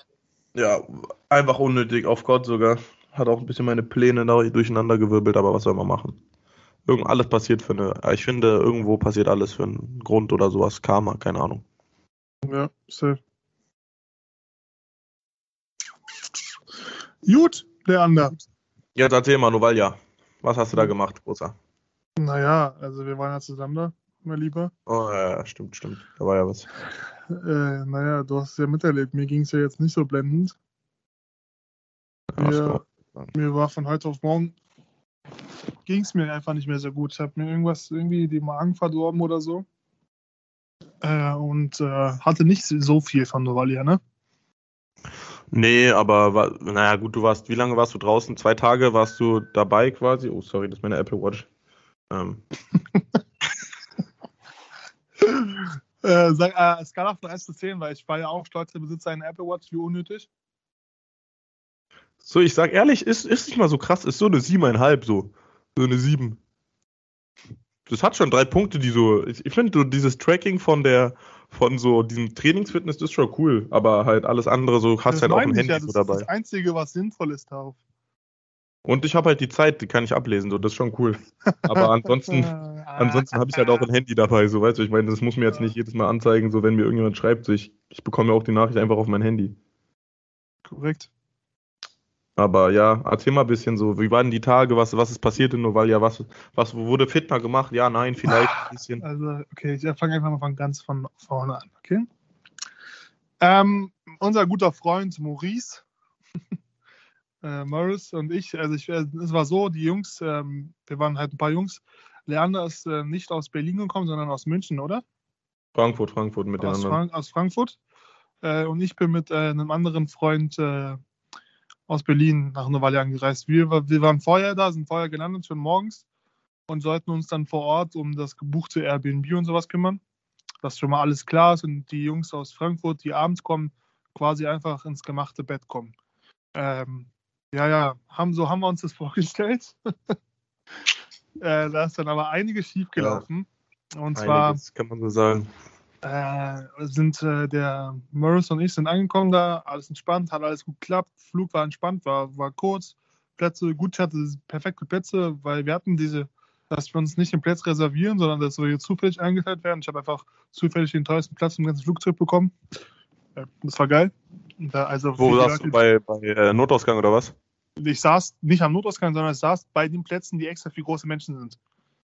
Speaker 1: Ja, einfach unnötig, auf Gott sogar. Hat auch ein bisschen meine Pläne durcheinander gewirbelt, aber was soll man machen? Irgend alles passiert für eine. Ich finde, irgendwo passiert alles für einen Grund oder sowas. Karma, keine Ahnung.
Speaker 2: Ja, safe. Gut, Leander.
Speaker 1: Jetzt erzähl mal, Novalia. Was hast du da gemacht, Großer?
Speaker 2: Naja, also wir waren ja zusammen da, mein Lieber.
Speaker 1: Oh, ja, stimmt, stimmt. Da war ja was.
Speaker 2: Äh, naja, du hast es ja miterlebt. Mir ging es ja jetzt nicht so blendend.
Speaker 1: Ja,
Speaker 2: Mir,
Speaker 1: so.
Speaker 2: mir war von heute auf morgen ging es mir einfach nicht mehr so gut. Ich habe mir irgendwas, irgendwie die Magen verdorben oder so. Äh, und äh, hatte nicht so viel von Novalia, ne?
Speaker 1: Nee, aber war, naja, gut, du warst, wie lange warst du draußen? Zwei Tage warst du dabei quasi? Oh, sorry, das ist meine Apple Watch. Ähm,
Speaker 2: Äh, sag, äh, Skala von 1 bis 10, weil ich war ja auch stolzer Besitzer einer Apple Watch, wie unnötig.
Speaker 1: so, ich sag ehrlich, ist, ist nicht mal so krass, ist so eine siebeneinhalb, so. So eine sieben. Das hat schon drei Punkte, die so, ich, ich finde so dieses Tracking von der, von so diesem Trainingsfitness, das ist schon cool, aber halt alles andere so, hast
Speaker 2: Das
Speaker 1: halt auch
Speaker 2: ich
Speaker 1: Handy
Speaker 2: ja,
Speaker 1: so
Speaker 2: das
Speaker 1: dabei.
Speaker 2: ist das Einzige, was sinnvoll ist darauf.
Speaker 1: Und ich habe halt die Zeit, die kann ich ablesen, so, das ist schon cool. Aber ansonsten, ansonsten habe ich halt auch ein Handy dabei, so, weißt du, ich meine, das muss mir jetzt nicht jedes Mal anzeigen, so, wenn mir irgendjemand schreibt, so, ich, ich bekomme ja auch die Nachricht einfach auf mein Handy.
Speaker 2: Korrekt.
Speaker 1: Aber ja, erzähl mal ein bisschen so, wie waren die Tage, was, was ist passiert in Novalia, was, was wurde fitner gemacht? Ja, nein, vielleicht ein bisschen.
Speaker 2: Also, okay, ich fange einfach mal von ganz von vorne an, okay? Ähm, unser guter Freund Maurice, äh, Morris und ich, also ich, es war so, die Jungs, ähm, wir waren halt ein paar Jungs. Leander ist äh, nicht aus Berlin gekommen, sondern aus München, oder?
Speaker 1: Frankfurt, Frankfurt mit den
Speaker 2: Aus,
Speaker 1: anderen.
Speaker 2: Frank aus Frankfurt. Äh, und ich bin mit äh, einem anderen Freund äh, aus Berlin nach Novalia angereist. Wir, wir waren vorher da, sind vorher gelandet, schon morgens und sollten uns dann vor Ort um das gebuchte Airbnb und sowas kümmern. Dass schon mal alles klar ist und die Jungs aus Frankfurt, die abends kommen, quasi einfach ins gemachte Bett kommen. Ähm, ja, ja, haben, so haben wir uns das vorgestellt. äh, da ist dann aber einiges schief gelaufen. Und zwar
Speaker 1: Einiges, kann man so sagen.
Speaker 2: Äh, sind äh, der Morris und ich sind angekommen da, alles entspannt, hat alles gut geklappt, Flug war entspannt, war, war kurz, Plätze gut, ich hatte perfekte Plätze, weil wir hatten diese, dass wir uns nicht den Platz reservieren, sondern dass wir zufällig eingeteilt werden. Ich habe einfach zufällig den teuersten Platz im ganzen Flugzeug bekommen. Das war geil. Da, also
Speaker 1: Wo saßt du, bei, bei äh, Notausgang oder was?
Speaker 2: ich saß nicht am Notausgang, sondern ich saß bei den Plätzen, die extra für große Menschen sind.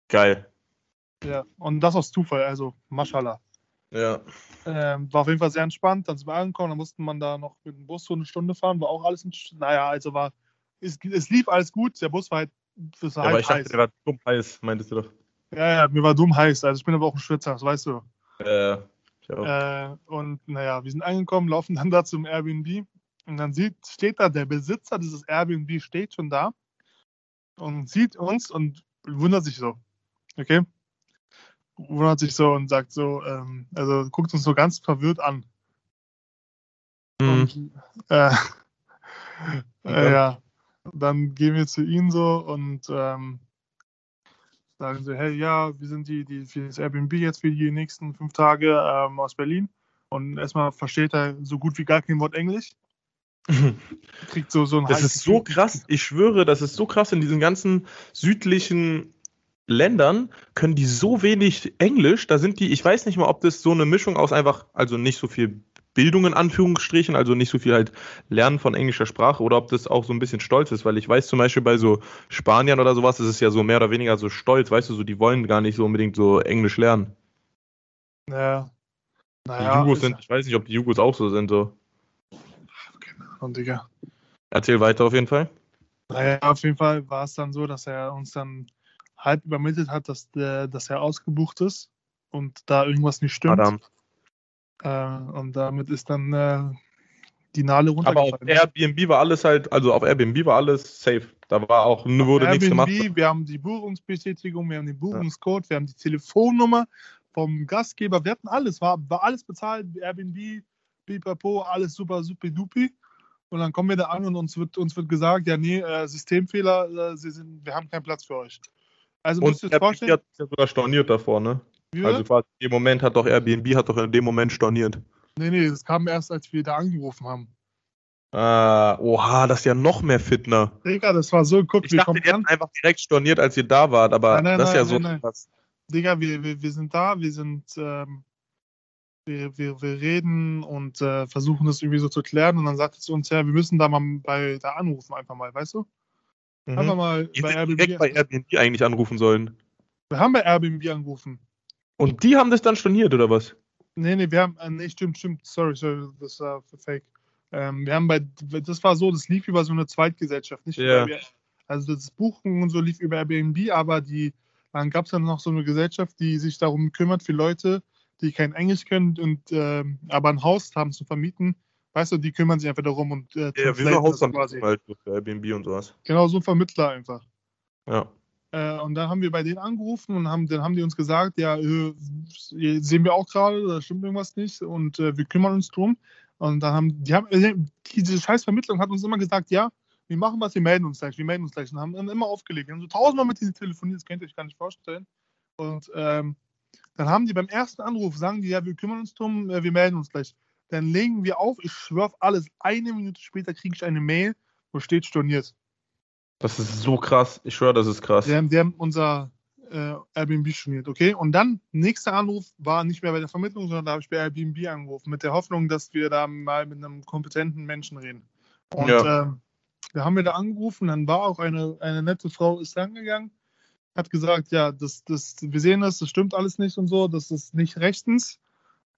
Speaker 1: Geil.
Speaker 2: Ja. Und das aus Zufall, also Maschallah.
Speaker 1: Ja.
Speaker 2: Ähm, war auf jeden Fall sehr entspannt. Dann sind wir angekommen, dann musste man da noch mit dem Bus so eine Stunde fahren. War auch alles, in, naja, also war, es, es lief alles gut. Der Bus war halt, das war
Speaker 1: aber
Speaker 2: halt
Speaker 1: ich dachte,
Speaker 2: heiß.
Speaker 1: der war dumm heiß, meintest du doch.
Speaker 2: Ja, ja, mir war dumm heiß. Also ich bin aber auch ein Schwitzer, das weißt du.
Speaker 1: Äh, ich auch.
Speaker 2: Äh, und naja, wir sind angekommen, laufen dann da zum Airbnb. Und dann sieht, steht da, der Besitzer dieses Airbnb steht schon da und sieht uns und wundert sich so. Okay? Wundert sich so und sagt so, ähm, also guckt uns so ganz verwirrt an.
Speaker 1: Mhm.
Speaker 2: Und, äh, äh, ja, dann gehen wir zu ihnen so und ähm, sagen so, hey, ja, wir sind die, die für das Airbnb jetzt für die nächsten fünf Tage ähm, aus Berlin. Und erstmal versteht er so gut wie gar kein Wort Englisch. Kriegt so, so ein
Speaker 1: Das ist so krass. Ich schwöre, das ist so krass. In diesen ganzen südlichen Ländern können die so wenig Englisch. Da sind die, ich weiß nicht mal, ob das so eine Mischung aus einfach, also nicht so viel Bildung in Anführungsstrichen, also nicht so viel halt Lernen von englischer Sprache oder ob das auch so ein bisschen stolz ist, weil ich weiß zum Beispiel bei so Spaniern oder sowas, ist es ja so mehr oder weniger so stolz, weißt du, so die wollen gar nicht so unbedingt so Englisch lernen.
Speaker 2: Ja.
Speaker 1: Die
Speaker 2: Naja,
Speaker 1: Jugos
Speaker 2: ist-
Speaker 1: sind, ich weiß nicht, ob die Jugos auch so sind, so.
Speaker 2: keine Ahnung, Digga.
Speaker 1: Erzähl weiter auf jeden Fall.
Speaker 2: Naja, auf jeden Fall war es dann so, dass er uns dann halb übermittelt hat, dass, der, dass er ausgebucht ist und da irgendwas nicht stimmt.
Speaker 1: Adam.
Speaker 2: Äh, und damit ist dann äh, die Nale
Speaker 1: Aber auf
Speaker 2: runtergefallen.
Speaker 1: Airbnb war alles halt, also auf Airbnb war alles safe. Da war auch, wurde nichts gemacht.
Speaker 2: Airbnb, wir haben die Buchungsbestätigung, wir haben den Buchungscode, wir haben die Telefonnummer vom Gastgeber, wir hatten alles, war, war alles bezahlt, Airbnb, Pipapo, alles super, super dupi. Und dann kommen wir da an und uns wird, uns wird gesagt, ja, nee, äh, Systemfehler, äh, Sie sind, wir haben keinen Platz für euch. Also
Speaker 1: Und
Speaker 2: ihr euch
Speaker 1: Airbnb
Speaker 2: vorstellen,
Speaker 1: hat ja sogar storniert davor, ne?
Speaker 2: wie
Speaker 1: Also quasi in dem Moment hat doch Airbnb hat doch in dem Moment storniert.
Speaker 2: nee, nee, das kam erst, als wir da angerufen haben.
Speaker 1: Ah, oha, das ist ja noch mehr Fitner.
Speaker 2: Digga, das war so, guck,
Speaker 1: Ich
Speaker 2: wir
Speaker 1: dachte,
Speaker 2: kommen
Speaker 1: die
Speaker 2: an,
Speaker 1: einfach direkt storniert, als ihr da wart, aber
Speaker 2: Nein, nein,
Speaker 1: das ist ja
Speaker 2: nein,
Speaker 1: so
Speaker 2: nein,
Speaker 1: krass.
Speaker 2: Digga, wir, wir, wir sind da, wir sind, ähm, wir, wir, wir reden und äh, versuchen das irgendwie so zu klären und dann sagt es zu uns, ja, wir müssen da mal bei da anrufen, einfach mal, weißt du? Einfach
Speaker 1: Mhm.
Speaker 2: mal
Speaker 1: Ihr
Speaker 2: bei Airbnb.
Speaker 1: direkt bei Airbnb eigentlich anrufen sollen.
Speaker 2: wir haben bei Airbnb angerufen.
Speaker 1: Und die haben das dann storniert, oder was?
Speaker 2: Nee, nee, wir haben, äh, nee, stimmt, stimmt, sorry, sorry, das war fake. Ähm, wir haben bei, das war so, das lief über so eine Zweitgesellschaft, nicht
Speaker 1: Ja.
Speaker 2: über, also das Buchen und so lief über Airbnb, aber die, dann gab es dann noch so eine Gesellschaft, die sich darum kümmert für Leute, die kein Englisch können und ähm, aber ein Haus haben zu vermieten. Weißt du, die kümmern sich einfach darum und äh,
Speaker 1: Ja, wie Hausstand
Speaker 2: quasi.
Speaker 1: halt für Airbnb und sowas.
Speaker 2: Genau, so ein Vermittler einfach.
Speaker 1: Ja.
Speaker 2: Äh, und dann haben wir bei denen angerufen und haben, dann haben die uns gesagt, ja, äh, sehen wir auch gerade, da stimmt irgendwas nicht und äh, wir kümmern uns drum. Und dann haben die haben äh, diese scheiß Vermittlung hat uns immer gesagt, ja, wir machen was, wir melden uns gleich, wir melden uns gleich und haben dann immer aufgelegt. Wir haben so tausendmal mit denen telefoniert, das könnt ihr euch gar nicht vorstellen. Und ähm, dann haben die beim ersten Anruf, sagen die, ja, wir kümmern uns drum, äh, wir melden uns gleich. Dann legen wir auf, ich schwör auf alles, eine Minute später kriege ich eine Mail, wo steht storniert.
Speaker 1: Das ist so krass. Ich schwöre, das ist krass.
Speaker 2: Die haben, die haben unser äh, Airbnb storniert, okay? Und dann, nächster Anruf war nicht mehr bei der Vermittlung, sondern da habe ich bei Airbnb angerufen, mit der Hoffnung, dass wir da mal mit einem kompetenten Menschen reden. Und
Speaker 1: Ja.
Speaker 2: ähm, da haben wir da angerufen, dann war auch eine, eine nette Frau, ist rangegangen, hat gesagt, ja, das, das, wir sehen das, das stimmt alles nicht und so, das ist nicht rechtens.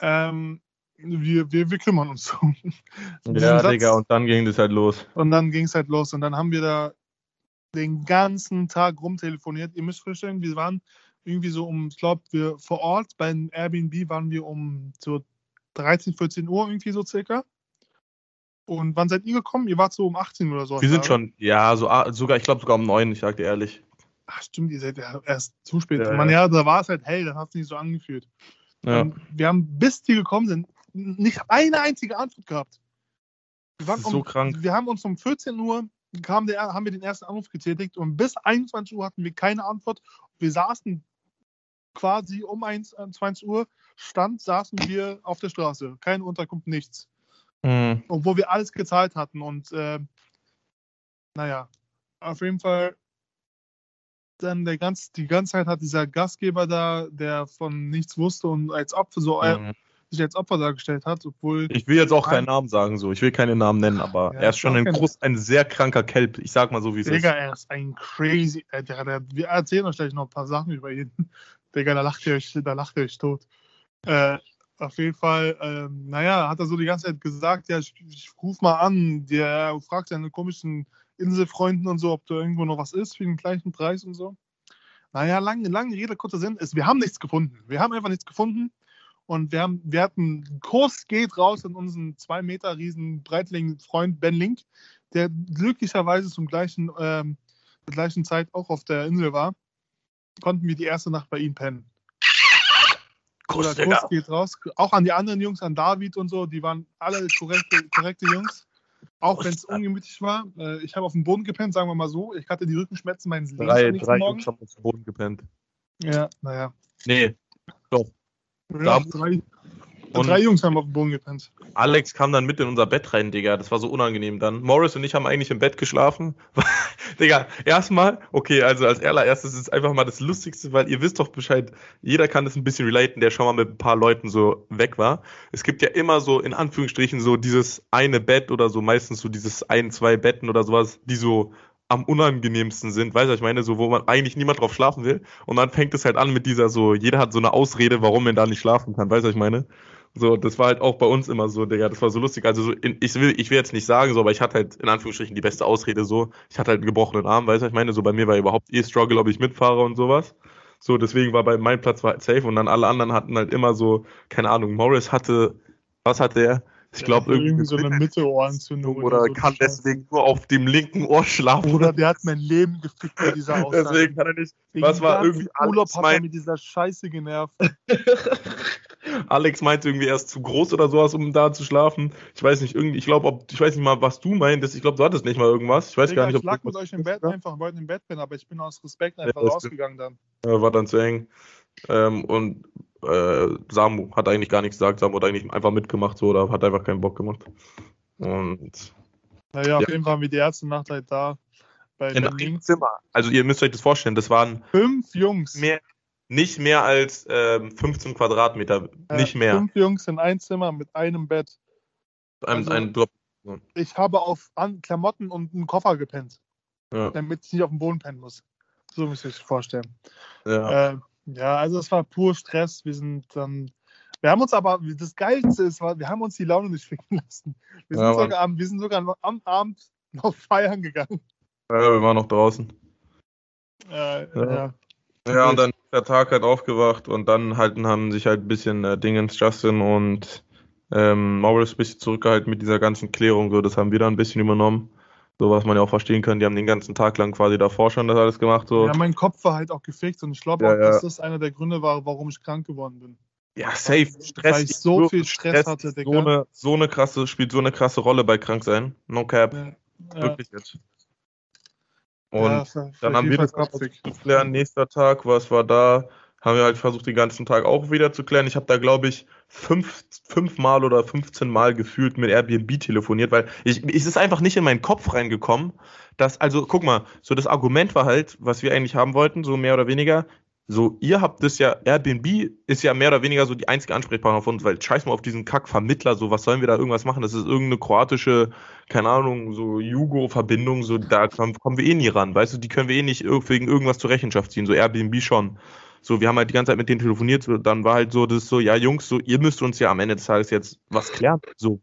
Speaker 2: Ähm, wir, wir, wir kümmern uns. Diesen
Speaker 1: Ja,
Speaker 2: Satz-
Speaker 1: Digga, und dann ging das halt los.
Speaker 2: und dann ging es halt los. Und dann haben wir da den ganzen Tag rumtelefoniert. Ihr müsst vorstellen, wir waren irgendwie so um, ich glaube, wir vor Ort beim Airbnb waren wir um so 13, 14 Uhr irgendwie so circa. Und wann seid ihr gekommen? Ihr wart so um 18 oder so.
Speaker 1: Wir sind schon, ja, so, ah, sogar, ich glaube sogar um neun, ich sag dir ehrlich.
Speaker 2: Ach, stimmt, ihr seid ja erst zu spät.
Speaker 1: Ja,
Speaker 2: Man, ja, da war es halt hell, dann hat es nicht so angefühlt.
Speaker 1: Ja.
Speaker 2: Und wir haben, bis die gekommen sind, nicht eine einzige Antwort gehabt. Wir, waren
Speaker 1: so
Speaker 2: um,
Speaker 1: krank.
Speaker 2: wir haben uns um 14 Uhr kam der, haben wir den ersten Anruf getätigt und bis 21 Uhr hatten wir keine Antwort. Wir saßen quasi um 21 Uhr, stand, saßen wir auf der Straße. Keine Unterkunft, nichts.
Speaker 1: Mhm.
Speaker 2: Obwohl wir alles gezahlt hatten. Und äh, naja, auf jeden Fall dann der ganz, die ganze Zeit hat dieser Gastgeber da, der von nichts wusste und als Opfer so äh,
Speaker 1: Mhm.
Speaker 2: Sich als Opfer dargestellt hat, obwohl
Speaker 1: Ich will jetzt auch keinen. Namen sagen, so. Ich will keine Namen nennen, aber
Speaker 2: Ja,
Speaker 1: er ist schon ein groß, ein sehr kranker Kelp. Ich sag mal so, wie es
Speaker 2: Digga,
Speaker 1: ist.
Speaker 2: er ist ein crazy. Äh, der, der, wir erzählen euch gleich noch ein paar Sachen über ihn. Digga, da lacht ihr euch, da lacht ihr euch tot. Äh, auf jeden Fall, ähm, naja, hat er so die ganze Zeit gesagt, ja, ich, ich ruf mal an, der fragt seine komischen Inselfreunden und so, ob da irgendwo noch was ist für den gleichen Preis und so. Naja, lange, lange Rede, kurzer Sinn, ist, wir haben nichts gefunden. Wir haben einfach nichts gefunden. Und wir, haben, wir hatten, Kurs geht raus an unseren zwei Meter riesen breitling Freund Ben Link, der glücklicherweise zum gleichen, ähm, zur gleichen Zeit auch auf der Insel war. Konnten wir die erste Nacht bei ihm pennen. Oder
Speaker 1: Digga.
Speaker 2: Kurs geht raus. Auch an die anderen Jungs, an David und so, die waren alle korrekte, korrekte Jungs. Auch wenn es ungemütlich war. Äh, ich habe auf dem Boden gepennt, sagen wir mal so. Ich hatte die Rückenschmerzen meines Lebens
Speaker 1: Drei, drei. Jungs haben auf dem Boden gepennt.
Speaker 2: Ja, naja.
Speaker 1: Nee.
Speaker 2: Ja, drei,
Speaker 1: Und-
Speaker 2: drei Jungs haben auf dem Boden gepennt.
Speaker 1: Alex kam dann mit in unser Bett rein, Digga. Das war so unangenehm dann. Morris und ich haben eigentlich im Bett geschlafen. Digga, erstmal, okay, also als allererstes ist es einfach mal das Lustigste, weil ihr wisst doch Bescheid, jeder kann das ein bisschen relaten, der schon mal mit ein paar Leuten so weg war. Es gibt ja immer so, in Anführungsstrichen, so dieses eine Bett oder so, meistens so dieses ein, zwei Betten oder sowas, die so am unangenehmsten sind, weißt du, ich meine, so, wo man eigentlich niemand drauf schlafen will. Und dann fängt es halt an mit dieser so, jeder hat so eine Ausrede, warum er da nicht schlafen kann, weißt du, ich meine? So, das war halt auch bei uns immer so, Digga, das war so lustig. Also, so in, ich, will, ich will jetzt nicht sagen, so, aber ich hatte halt in Anführungsstrichen die beste Ausrede so. Ich hatte halt einen gebrochenen Arm, weißt du, ich meine? So, bei mir war überhaupt eh Struggle, ob ich mitfahre und sowas. So, deswegen war bei mein Platz war halt safe und dann alle anderen hatten halt immer so, keine Ahnung, Morris hatte, was hatte er? Ich glaube, irgendwie,
Speaker 2: so eine Mittelohrentzündung
Speaker 1: oder,
Speaker 2: so.
Speaker 1: kann deswegen nur auf dem linken Ohr schlafen.
Speaker 2: Bruder, der hat mein Leben gefickt mit dieser Aussage.
Speaker 1: deswegen kann er nicht.
Speaker 2: Wegen
Speaker 1: was war irgendwie
Speaker 2: Urlaub
Speaker 1: Alex
Speaker 2: hat er mit dieser Scheiße genervt.
Speaker 1: Alex meinte irgendwie, er ist zu groß oder sowas, um da zu schlafen. Ich weiß nicht, irgendwie, ich glaube, ob, ich weiß nicht mal, was du meintest. Ich glaube, du hattest nicht mal irgendwas. Ich weiß
Speaker 2: Digga,
Speaker 1: gar nicht,
Speaker 2: ich
Speaker 1: ob
Speaker 2: lag
Speaker 1: du-
Speaker 2: mit euch im Bett einfach, weil ich im Bett bin, aber ich bin aus Respekt einfach
Speaker 1: Ja,
Speaker 2: rausgegangen dann.
Speaker 1: War dann zu eng. Ähm, und äh, Samu hat eigentlich gar nichts gesagt. Samu hat eigentlich einfach mitgemacht so oder hat einfach keinen Bock gemacht. Und
Speaker 2: Naja, auf
Speaker 1: Ja.
Speaker 2: jeden Fall haben wir die erste Nacht halt da. Bei
Speaker 1: in einem. Zimmer. Also ihr müsst euch das vorstellen, das waren
Speaker 2: Fünf Jungs.
Speaker 1: mehr, nicht mehr als ähm, 15 Quadratmeter,
Speaker 2: Äh,
Speaker 1: nicht mehr.
Speaker 2: Fünf Jungs in ein Zimmer mit einem Bett.
Speaker 1: Ein,
Speaker 2: also-
Speaker 1: ein Drop.
Speaker 2: Ich habe auf An Klamotten und einen Koffer gepennt,
Speaker 1: Ja,
Speaker 2: damit ich nicht auf dem Boden pennen muss. So müsst ihr euch vorstellen.
Speaker 1: ja.
Speaker 2: Äh, ja, also es war pur Stress. Wir sind dann. Wir haben uns aber, das Geilste ist, war, wir haben uns die Laune nicht ficken lassen. Wir sind,
Speaker 1: Ja,
Speaker 2: sogar, am, wir sind sogar noch am Abend noch feiern gegangen.
Speaker 1: ja, wir waren noch draußen.
Speaker 2: Äh,
Speaker 1: Ja.
Speaker 2: ja.
Speaker 1: Ja, und dann ist der Tag halt aufgewacht und dann halt haben sich halt ein bisschen äh, Dingens, Justin und ähm, Maurice ein bisschen zurückgehalten mit dieser ganzen Klärung. So, das haben wir dann ein bisschen übernommen. So, was man ja auch verstehen kann. Die haben den ganzen Tag lang quasi davor schon das alles gemacht. So.
Speaker 2: ja, mein Kopf war halt auch gefickt und ich glaube
Speaker 1: Ja,
Speaker 2: auch, dass
Speaker 1: ja.
Speaker 2: das einer der Gründe war, warum ich krank geworden bin.
Speaker 1: Ja, safe. Stress.
Speaker 2: Weil ich so viel Stress hatte,
Speaker 1: ist
Speaker 2: Digga.
Speaker 1: So eine, so eine krasse, spielt so eine krasse Rolle bei Kranksein. No cap.
Speaker 2: Ja,
Speaker 1: Wirklich jetzt. Und dann haben wir das
Speaker 2: jedenfalls
Speaker 1: auch
Speaker 2: kopfig.
Speaker 1: zu klären. Nächster Tag, was war da? Haben wir halt versucht, den ganzen Tag auch wieder zu klären. Ich habe da, glaube ich, fünf, fünfmal oder 15 Mal gefühlt mit Airbnb telefoniert, weil ich, es ist einfach nicht in meinen Kopf reingekommen, dass, also guck mal, so das Argument war halt, was wir eigentlich haben wollten, so mehr oder weniger, so, ihr habt das ja, Airbnb ist ja mehr oder weniger so die einzige Ansprechpartner von uns, weil scheiß mal auf diesen Kack-Vermittler, so, was sollen wir da irgendwas machen? Das ist irgendeine kroatische, keine Ahnung, so Jugo-Verbindung, so, da kommen wir eh nie ran, weißt du, die können wir eh nicht wegen irgendwas zur Rechenschaft ziehen, so Airbnb schon. So, wir haben halt die ganze Zeit mit denen telefoniert, dann war halt so, das so, ja, Jungs, so, ihr müsst uns ja am Ende des Tages jetzt was klären. So,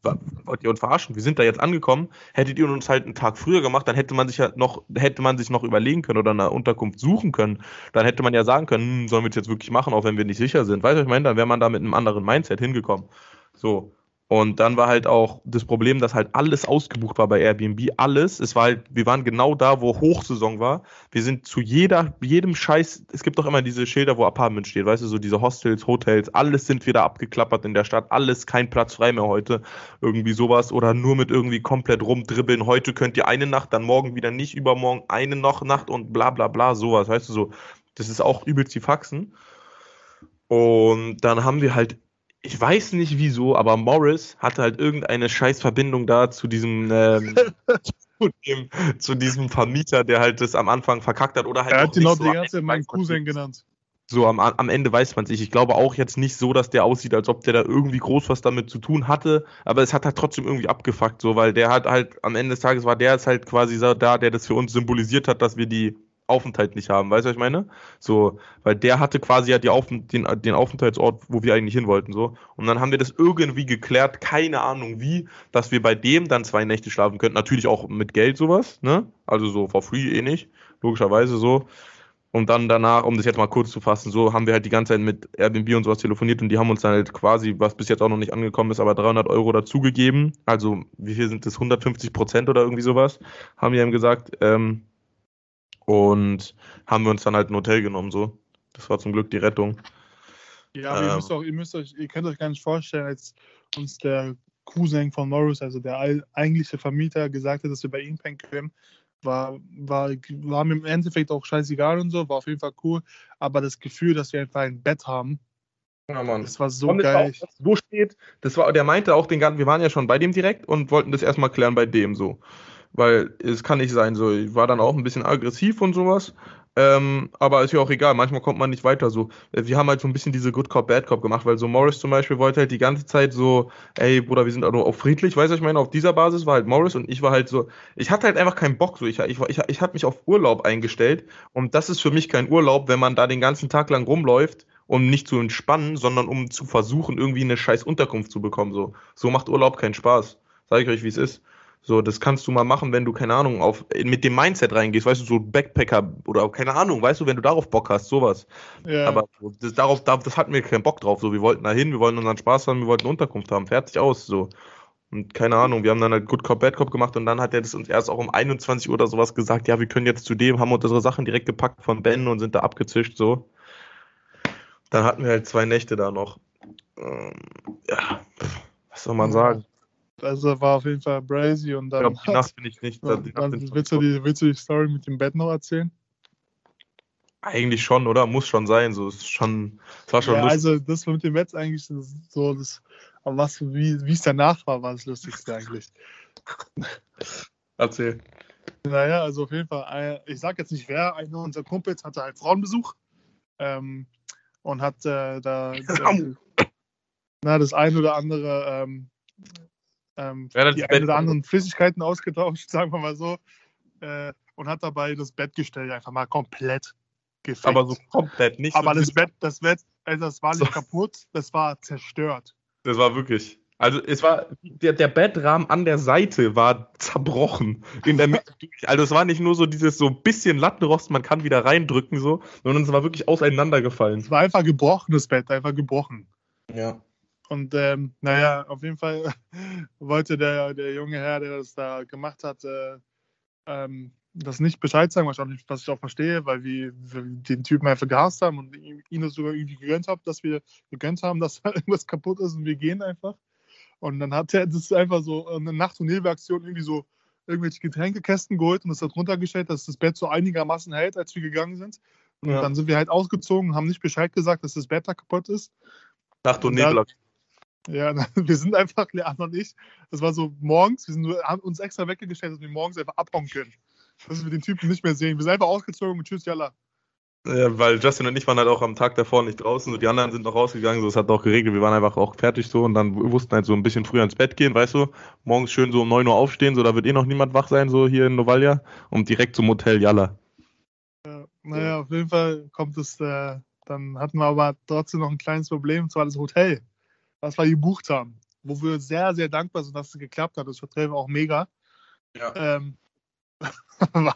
Speaker 1: wollt ihr uns verarschen? Wir sind da jetzt angekommen. Hättet ihr uns halt einen Tag früher gemacht, dann hätte man sich ja noch, hätte man sich noch überlegen können oder eine Unterkunft suchen können. Dann hätte man ja sagen können, hm, sollen wir es jetzt wirklich machen, auch wenn wir nicht sicher sind. Weißt du, ich meine? Dann wäre man da mit einem anderen Mindset hingekommen. So. Und dann war halt auch das Problem, dass halt alles ausgebucht war bei Airbnb. Alles. Es war halt, wir waren genau da, wo Hochsaison war. Wir sind zu jeder, jedem Scheiß, es gibt doch immer diese Schilder, wo Apartment steht, weißt du, so diese Hostels, Hotels, alles sind wieder abgeklappert in der Stadt, alles kein Platz frei mehr heute. Irgendwie sowas oder nur mit irgendwie komplett rumdribbeln. Heute könnt ihr eine Nacht, dann morgen wieder nicht, übermorgen eine noch Nacht und bla bla bla, sowas, weißt du, so. Das ist auch übelst die Faxen. Und dann haben wir halt ich weiß nicht wieso, aber Morris hatte halt irgendeine scheiß Verbindung da zu diesem, ähm, zu, dem, zu diesem Vermieter, der halt das am Anfang verkackt hat oder halt
Speaker 2: Er hat ihn auch die ganze Zeit meinen Cousin genannt.
Speaker 1: So am, am Ende weiß man es nicht. Ich glaube auch jetzt nicht so, dass der aussieht, als ob der da irgendwie groß was damit zu tun hatte, aber es hat halt trotzdem irgendwie abgefuckt, so, weil der hat halt am Ende des Tages war der jetzt halt quasi so da, der das für uns symbolisiert hat, dass wir die Aufenthalt nicht haben. Weißt du, was ich meine? So, weil der hatte quasi ja die Auf den, den Aufenthaltsort, wo wir eigentlich hin wollten, so. Und dann haben wir das irgendwie geklärt, keine Ahnung wie, dass wir bei dem dann zwei Nächte schlafen könnten. Natürlich auch mit Geld sowas, ne? Also so for free eh nicht, logischerweise so. Und dann danach, um das jetzt mal kurz zu fassen, so haben wir halt die ganze Zeit mit Airbnb und sowas telefoniert und die haben uns dann halt quasi, was bis jetzt auch noch nicht angekommen ist, aber 300 Euro dazugegeben. Also, wie viel sind das? 150 Prozent oder irgendwie sowas? Haben wir ihm gesagt. Ähm, und haben wir uns dann halt ein Hotel genommen, so. Das war zum Glück die Rettung.
Speaker 2: Ja, aber ihr
Speaker 1: Ähm.
Speaker 2: müsst auch, ihr müsst euch, ihr könnt euch gar nicht vorstellen, als uns der Cousin von Morris, also der eigentliche Vermieter, gesagt hat, dass wir bei ihm pennen können, war, war, war mir im Endeffekt auch scheißegal und so, war auf jeden Fall cool. Aber das Gefühl, dass wir einfach ein Bett haben,
Speaker 1: Ja, Mann.
Speaker 2: das war so
Speaker 1: Und
Speaker 2: geil.
Speaker 1: Auch, so steht, das war, der meinte auch den ganzen, wir waren ja schon bei dem direkt und wollten das erstmal klären bei dem so. Weil es kann nicht sein, so, ich war dann auch ein bisschen aggressiv und sowas. Ähm, aber ist ja auch egal, manchmal kommt man nicht weiter so. Äh, Wir haben halt so ein bisschen diese Good Cop, Bad Cop gemacht, weil so Morris zum Beispiel wollte halt die ganze Zeit so, ey Bruder, wir sind also auch friedlich, weißt du, ich meine, auf dieser Basis war halt Morris und ich war halt so, ich hatte halt einfach keinen Bock so, ich, ich, ich, ich hatte mich auf Urlaub eingestellt und das ist für mich kein Urlaub, wenn man da den ganzen Tag lang rumläuft um nicht zu entspannen, sondern um zu versuchen, irgendwie eine scheiß Unterkunft zu bekommen. So, so macht Urlaub keinen Spaß. Sag ich euch, wie es ist. So, das kannst du mal machen, wenn du, keine Ahnung, auf, mit dem Mindset reingehst, weißt du, so Backpacker oder keine Ahnung, weißt du, wenn du darauf Bock hast, sowas.
Speaker 2: Ja.
Speaker 1: Aber das, darauf, da, das hatten wir keinen Bock drauf. So, wir wollten da hin, wir wollten unseren Spaß haben, wir wollten eine Unterkunft haben, fertig aus. So. Und keine Ahnung, wir haben dann halt Good Cop, Bad Cop gemacht und dann hat er das uns erst auch um 21 Uhr oder sowas gesagt, ja, wir können jetzt zu dem, haben unsere Sachen direkt gepackt von Ben und sind da abgezischt, so. Dann hatten wir halt zwei Nächte da noch. Ähm, ja, was soll man sagen?
Speaker 2: Also war auf jeden Fall brazy und dann.
Speaker 1: Ich glaube, die Nacht bin ich nicht.
Speaker 2: dann, dann willst, du die, willst du die Story mit dem Bett noch erzählen?
Speaker 1: Eigentlich schon, oder? Muss schon sein. So, ist schon, es war schon
Speaker 2: ja,
Speaker 1: lustig.
Speaker 2: also das mit dem Bett eigentlich so, das, aber was, wie, wie es danach war, war das Lustigste eigentlich.
Speaker 1: Erzähl.
Speaker 2: Naja, also auf jeden Fall, ich sag jetzt nicht wer, einer unserer Kumpels hatte halt Frauenbesuch ähm, und hat äh, da äh, na, das ein oder andere ähm, ähm,
Speaker 1: Ja, das
Speaker 2: die ein oder anderen Flüssigkeiten ausgetauscht, sagen wir mal so, äh, und hat dabei das Bettgestell einfach mal komplett gefickt.
Speaker 1: Aber so komplett nicht.
Speaker 2: Aber
Speaker 1: so
Speaker 2: das Bett, das Bett, also das war nicht
Speaker 1: So.
Speaker 2: kaputt, das war zerstört.
Speaker 1: Das war wirklich. Also es war, der, der Bettrahmen an der Seite war zerbrochen. In der Mitte. Also es war nicht nur so dieses so bisschen Lattenrost, man kann wieder reindrücken so, sondern es war wirklich auseinandergefallen.
Speaker 2: Es war einfach gebrochen, das Bett, einfach gebrochen.
Speaker 1: Ja.
Speaker 2: Und ähm, naja, auf jeden Fall wollte der, der junge Herr, der das da gemacht hat, äh, ähm, das nicht Bescheid sagen, was ich, auch nicht, was ich auch verstehe, weil wir, wir den Typen einfach gehasst haben und ihm ihm das sogar irgendwie gegönnt haben, dass wir gegönnt haben, dass irgendwas kaputt ist und wir gehen einfach. Und dann hat er das einfach so eine Nacht- und Nebelaktion irgendwie so irgendwelche Getränkekästen geholt und das hat runtergestellt, dass das Bett so einigermaßen hält, als wir gegangen sind. Und
Speaker 1: Ja.
Speaker 2: dann sind wir halt ausgezogen, haben nicht Bescheid gesagt, dass das Bett da kaputt ist.
Speaker 1: Nacht und
Speaker 2: Und dann-
Speaker 1: Nebel.
Speaker 2: Ja, wir sind einfach, Leander und ich, das war so morgens, wir sind nur, haben uns extra weggestellt, dass wir morgens einfach abhauen können. Dass wir den Typen nicht mehr sehen. Wir sind einfach ausgezogen und tschüss, yalla.
Speaker 1: Ja, weil Justin und ich waren halt auch am Tag davor nicht draußen, so die anderen sind noch rausgegangen, so es hat auch geregnet, wir waren einfach auch fertig so und dann wussten halt so ein bisschen früher ins Bett gehen, weißt du, morgens schön so um 9 Uhr aufstehen, so da wird eh noch niemand wach sein, so hier in Novalia und direkt zum Hotel Yalla.
Speaker 2: Naja, auf jeden Fall kommt es, äh, dann hatten wir aber trotzdem noch ein kleines Problem, und zwar das Hotel, was wir gebucht haben. Wo wir sehr, sehr dankbar sind, dass es geklappt hat. Das war auch mega.
Speaker 1: Ja.
Speaker 2: Ähm,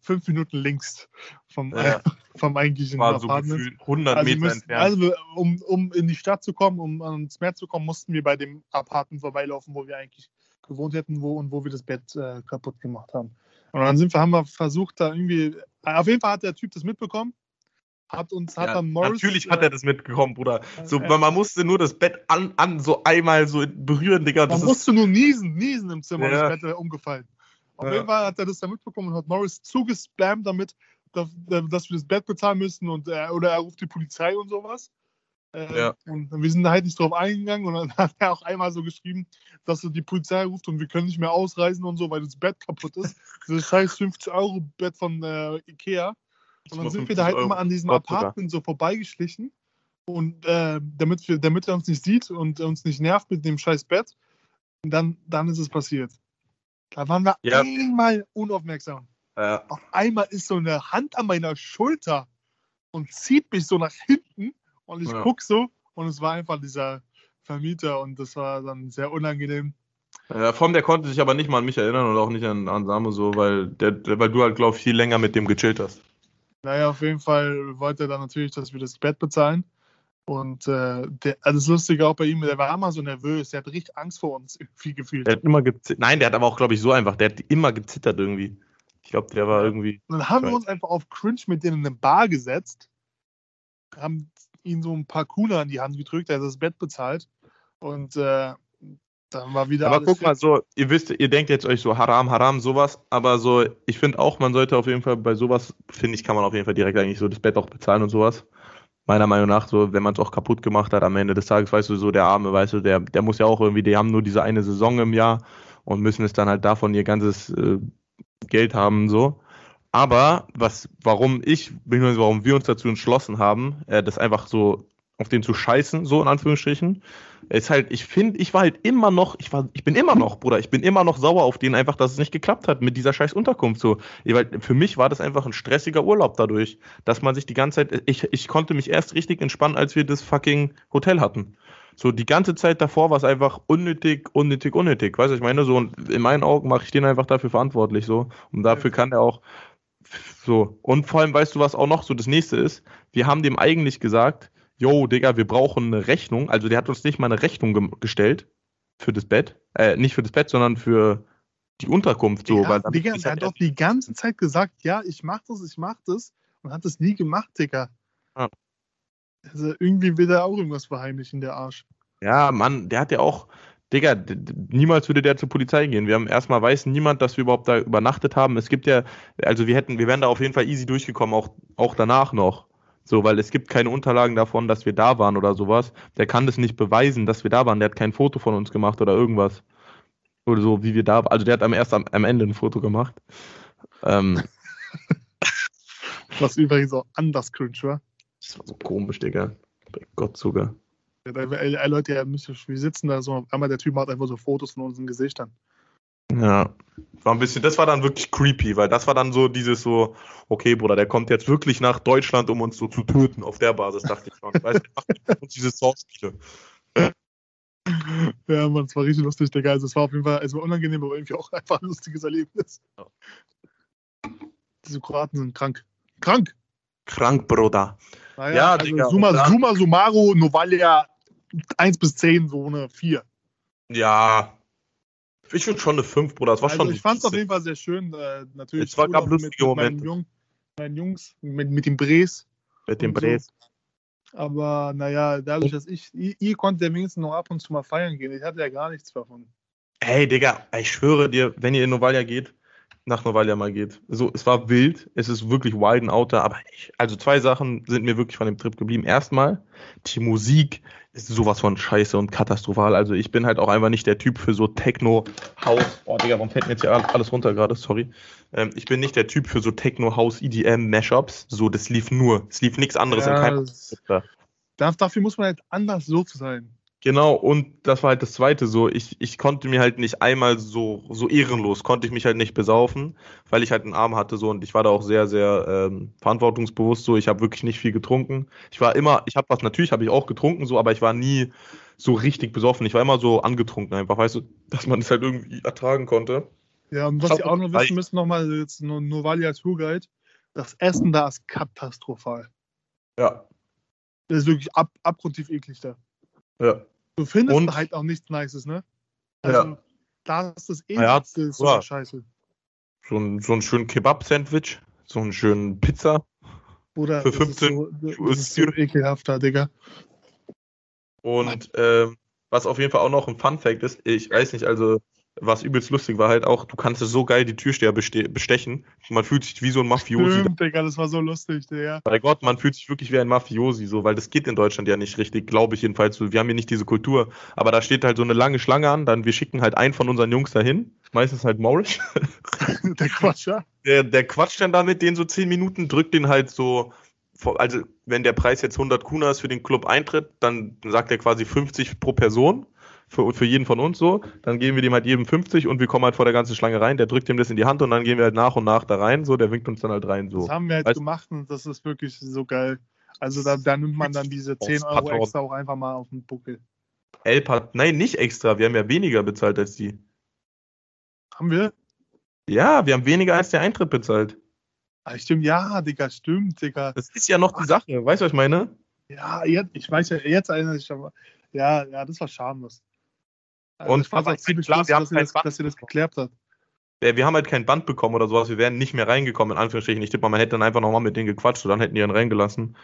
Speaker 2: fünf Minuten links vom,
Speaker 1: Ja.
Speaker 2: vom eigentlichen
Speaker 1: War so
Speaker 2: Apartment.
Speaker 1: gefühlt 100
Speaker 2: Also,
Speaker 1: Meter
Speaker 2: müssten,
Speaker 1: entfernt.
Speaker 2: also um, um in die Stadt zu kommen, um ans Meer zu kommen, mussten wir bei dem Apartment vorbeilaufen, wo wir eigentlich gewohnt hätten wo, und wo wir das Bett äh, kaputt gemacht haben. Und dann sind wir, haben wir versucht, da irgendwie. Auf jeden Fall hat der Typ das mitbekommen. Hat uns, hat
Speaker 1: Ja,
Speaker 2: dann Morris.
Speaker 1: natürlich hat er das mitbekommen, Bruder. So,
Speaker 2: äh,
Speaker 1: man, musste nur das Bett an, an so einmal so berühren, Digga.
Speaker 2: Man musste nur niesen, niesen im Zimmer,
Speaker 1: Ja.
Speaker 2: das Bett wäre umgefallen. Auf
Speaker 1: Ja.
Speaker 2: jeden Fall hat er das dann mitbekommen und hat Morris zugespammt damit, dass, dass wir das Bett bezahlen müssen und er, oder er ruft die Polizei und sowas. Äh,
Speaker 1: Ja.
Speaker 2: Und wir sind da halt nicht drauf eingegangen und dann hat er auch einmal so geschrieben, dass er die Polizei ruft und wir können nicht mehr ausreisen und so, weil das Bett kaputt ist. Dieses scheiß 50-Euro-Bett von äh, Ikea. Und dann sind wir da halt
Speaker 1: 50
Speaker 2: immer
Speaker 1: Euro.
Speaker 2: an diesem
Speaker 1: Gott sogar.
Speaker 2: Apartment so vorbeigeschlichen. Und äh, damit, wir, damit er uns nicht sieht und uns nicht nervt mit dem scheiß Bett, dann, dann ist es passiert. Da waren wir
Speaker 1: Ja.
Speaker 2: einmal unaufmerksam.
Speaker 1: Ja.
Speaker 2: Auf einmal ist so eine Hand an meiner Schulter und zieht mich so nach hinten. Und ich
Speaker 1: Ja.
Speaker 2: guck so und es war einfach dieser Vermieter und das war dann sehr unangenehm.
Speaker 1: Ja, vor allem der konnte sich aber nicht mal an mich erinnern und auch nicht an, an Samu so, weil, der, der, weil du halt, glaube ich, viel länger mit dem gechillt hast.
Speaker 2: Naja, auf jeden Fall wollte er dann natürlich, dass wir das Bett bezahlen. Und äh, der, also das Lustige auch bei ihm, der war immer so nervös, der hat richtig Angst vor uns irgendwie gefühlt.
Speaker 1: Der hat immer gezittert. Nein, der hat aber auch, glaube ich, so einfach. Der hat immer gezittert irgendwie. Ich glaube, der war irgendwie.
Speaker 2: Und dann haben wir uns einfach auf Cringe mit denen in eine Bar gesetzt, haben ihm so ein paar Kuna in die Hand gedrückt, er hat das Bett bezahlt und äh, dann war wieder
Speaker 1: Aber guck mal, so, ihr wisst, ihr denkt jetzt euch so Haram, Haram, sowas, aber so, ich finde auch, man sollte auf jeden Fall bei sowas, finde ich, kann man auf jeden Fall direkt eigentlich so das Bett auch bezahlen und sowas. Meiner Meinung nach, so, wenn man es auch kaputt gemacht hat am Ende des Tages, weißt du, so der Arme, weißt du, der, der muss ja auch irgendwie, die haben nur diese eine Saison im Jahr und müssen es dann halt davon ihr ganzes äh, Geld haben, so. Aber was, warum ich, warum wir uns dazu entschlossen haben, äh, das einfach so auf den zu scheißen, so in Anführungsstrichen, ist halt, ich finde, ich war halt immer noch, ich war, ich bin immer noch, Bruder, ich bin immer noch sauer auf den einfach, dass es nicht geklappt hat mit dieser scheiß Unterkunft. So, weil für mich war das einfach ein stressiger Urlaub dadurch, dass man sich die ganze Zeit, ich, ich konnte mich erst richtig entspannen, als wir das fucking Hotel hatten. So, die ganze Zeit davor war es einfach unnötig, unnötig, unnötig. Weißt du, ich meine, so, und in meinen Augen mache ich den einfach dafür verantwortlich, so. Und dafür kann er auch, so. Und vor allem, weißt du, was auch noch so das nächste ist? Wir haben dem eigentlich gesagt, yo, Digga, wir brauchen eine Rechnung. Also der hat uns nicht mal eine Rechnung ge gestellt. für das Bett. Äh, nicht für das Bett, sondern für die Unterkunft. So,
Speaker 2: ja, Digga, der
Speaker 1: halt
Speaker 2: hat doch die ganze Zeit gesagt, ja, ich mach das, ich mach das und hat das nie gemacht, Digga.
Speaker 1: Ah.
Speaker 2: Also irgendwie will er auch irgendwas verheimlichen, der Arsch.
Speaker 1: Ja, Mann, der hat ja auch, Digga, niemals würde der zur Polizei gehen. Wir haben erstmal weiß niemand, dass wir überhaupt da übernachtet haben. Es gibt ja, also wir hätten, wir wären da auf jeden Fall easy durchgekommen, auch, auch danach noch. So, weil es gibt keine Unterlagen davon, dass wir da waren oder sowas. Der kann das nicht beweisen, dass wir da waren. Der hat kein Foto von uns gemacht oder irgendwas. Oder so, wie wir da Also der hat am erst am, am Ende ein Foto gemacht. Ähm,
Speaker 2: Was übrigens auch anders cringe war.
Speaker 1: das war so komisch, Digga. Bei Gott sogar.
Speaker 2: Ja, da- Ey, Leute, ja, wir sitzen da so, einmal der Typ macht einfach so Fotos von unseren Gesichtern.
Speaker 1: Ja, war ein bisschen, das war dann wirklich creepy, weil das war dann so dieses so, okay, Bruder, der kommt jetzt wirklich nach Deutschland, um uns so zu töten. Auf der Basis dachte ich schon. Weißt du, der macht uns diese Source-Spiele.
Speaker 2: Ja, Mann, es war richtig lustig, Digga. Also es war auf jeden Fall, es war unangenehm, aber irgendwie auch einfach ein lustiges Erlebnis.
Speaker 1: Ja.
Speaker 2: Diese Kroaten sind krank. Krank!
Speaker 1: Krank, Bruder.
Speaker 2: Naja,
Speaker 1: Ja,
Speaker 2: also
Speaker 1: Digga,
Speaker 2: summa, summa summarum, Novalia 1 bis 10, so eine 4.
Speaker 1: Ja. Ich würde schon eine 5, Bruder. Das war
Speaker 2: Also
Speaker 1: schon.
Speaker 2: ich fand es auf jeden Fall sehr schön. Äh, natürlich
Speaker 1: Es war- gab lustige
Speaker 2: mit, mit meinen. Jung, meinen Jungs, mit, mit den Bres.
Speaker 1: mit dem
Speaker 2: und so.
Speaker 1: Bres.
Speaker 2: Aber naja, dadurch, dass ich, ihr, ihr konntet ja wenigstens noch ab und zu mal feiern gehen. Ich hatte ja gar nichts davon.
Speaker 1: Hey, Digga, ich schwöre dir, wenn ihr in Novalia geht, nach Novalia mal geht. So, es war wild, es ist wirklich wild and out da, aber ich, also zwei Sachen sind mir wirklich von dem Trip geblieben. Erstmal, die Musik ist sowas von scheiße und katastrophal. Also ich bin halt auch einfach nicht der Typ für so Techno, House. Oh, Digga, warum fällt mir jetzt hier alles runter gerade? Sorry. Ähm, ich bin nicht der Typ für so Techno, House, EDM, Mashups. So, das lief nur. Es lief nichts anderes in
Speaker 2: Ja,
Speaker 1: keinem
Speaker 2: das-
Speaker 1: da.
Speaker 2: Darf, dafür muss man halt anders so sein.
Speaker 1: Genau, und das war halt das Zweite so, ich, ich konnte mir halt nicht einmal so, so ehrenlos, konnte ich mich halt nicht besaufen, weil ich halt einen Arm hatte so und ich war da auch sehr, sehr ähm, verantwortungsbewusst so, ich habe wirklich nicht viel getrunken. Ich war immer, ich habe was, natürlich habe ich auch getrunken so, aber ich war nie so richtig besoffen, ich war immer so angetrunken einfach, weißt du, dass man es halt irgendwie ertragen konnte.
Speaker 2: Ja, und was ihr auch noch wissen müsst, nochmal jetzt nur Novalia Tourguide, das Essen da ist katastrophal.
Speaker 1: Ja,
Speaker 2: Das ist wirklich ab, abgrundtief eklig da.
Speaker 1: Ja.
Speaker 2: Du findest
Speaker 1: Und-
Speaker 2: halt auch nichts Nices, ne? Also,
Speaker 1: Ja.
Speaker 2: da ist das
Speaker 1: Ja,
Speaker 2: ekligste ist so
Speaker 1: klar.
Speaker 2: scheiße.
Speaker 1: So ein, so ein schönen Kebab-Sandwich, so einen schönen Pizza.
Speaker 2: Oder
Speaker 1: Für
Speaker 2: das ist
Speaker 1: 15
Speaker 2: so, ist so ekelhafter, Digga.
Speaker 1: Und ähm, was auf jeden Fall auch noch ein Fun-Fact ist, ich weiß nicht, also was übelst lustig war halt auch, du kannst so geil die Türsteher beste bestechen. Man fühlt sich wie so ein Mafiosi.
Speaker 2: Stimmt, Digga, das war so lustig, Digga.
Speaker 1: Bei Gott, man fühlt sich wirklich wie ein Mafiosi, so, weil das geht in Deutschland ja nicht richtig, glaube ich jedenfalls. Wir haben hier nicht diese Kultur. Aber da steht halt so eine lange Schlange an, dann wir schicken halt einen von unseren Jungs dahin. Meistens halt Morris.
Speaker 2: Der Quatsch, ja?
Speaker 1: Der, der quatscht dann da mit denen so 10 Minuten, drückt den halt so, also wenn der Preis jetzt 100 Kunas für den Club eintritt, dann sagt er quasi 50 pro Person. Für, für jeden von uns so, dann geben wir dem halt jedem 50 und wir kommen halt vor der ganzen Schlange rein, der drückt ihm das in die Hand und dann gehen wir halt nach und nach da rein, so, der winkt uns dann halt rein, so.
Speaker 2: Das haben wir halt
Speaker 1: Weißt-
Speaker 2: gemacht und das ist wirklich so geil. Also da, da nimmt man dann diese 10 Euro extra auch einfach mal auf den Buckel.
Speaker 1: Elb hat, nein, nicht extra, wir haben ja weniger bezahlt als die.
Speaker 2: Haben wir?
Speaker 1: Ja, wir haben weniger als der Eintritt bezahlt.
Speaker 2: Ah, stimmt, ja, Digga, stimmt, Digga.
Speaker 1: Das ist ja noch die Sache, weißt du, was ich meine?
Speaker 2: Ja, jetzt, ich weiß ja, jetzt erinnere ich mich aber. Ja, ja, das war schamlos. Also
Speaker 1: Und aber
Speaker 2: auch ziemlich
Speaker 1: klar, wir haben
Speaker 2: dass ihr, das, dass ihr das geklärt habt.
Speaker 1: Ja, wir haben halt kein Band bekommen oder sowas, wir wären nicht mehr reingekommen, in Anführungsstrichen. Ich tippe mal, man hätte dann einfach nochmal mit denen gequatscht und dann hätten die ihn reingelassen.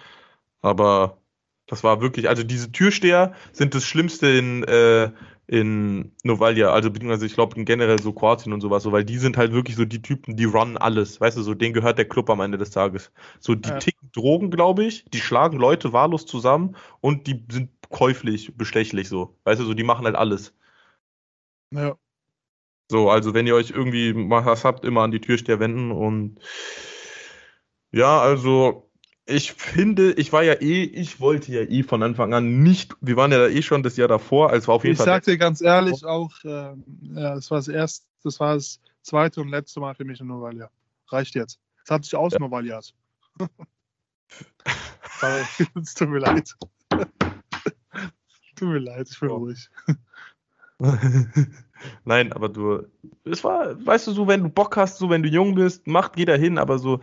Speaker 1: Aber das war wirklich, also diese Türsteher sind das Schlimmste in, äh, in Novalia, also beziehungsweise ich glaube generell so Kroatien und sowas, so, weil die sind halt wirklich so die Typen, die runnen alles, weißt du, so denen gehört der Club am Ende des Tages. So, die
Speaker 2: Ja.
Speaker 1: ticken Drogen, glaube ich, die schlagen Leute wahllos zusammen und die sind käuflich, bestechlich so, weißt du, so, die machen halt alles.
Speaker 2: Ja.
Speaker 1: So, also wenn ihr euch irgendwie mal was habt, immer an die Türsteher wenden und ja, also ich finde, ich war ja eh, ich wollte ja eh von Anfang an nicht, wir waren ja da eh schon das Jahr davor, als war auf jeden
Speaker 2: Ich
Speaker 1: Fall.
Speaker 2: sag dir ganz ehrlich auch, ähm, ja, das war das erste, das war das zweite und letzte Mal für mich in Novalia. Reicht jetzt. Es hat sich aus,
Speaker 1: Ja.
Speaker 2: Novalias. Es tut mir leid. tut mir leid, ich bin
Speaker 1: Ja.
Speaker 2: ruhig.
Speaker 1: Nein, aber du, es war, weißt du, so, wenn du Bock hast, so, wenn du jung bist, macht, geh da hin, aber so,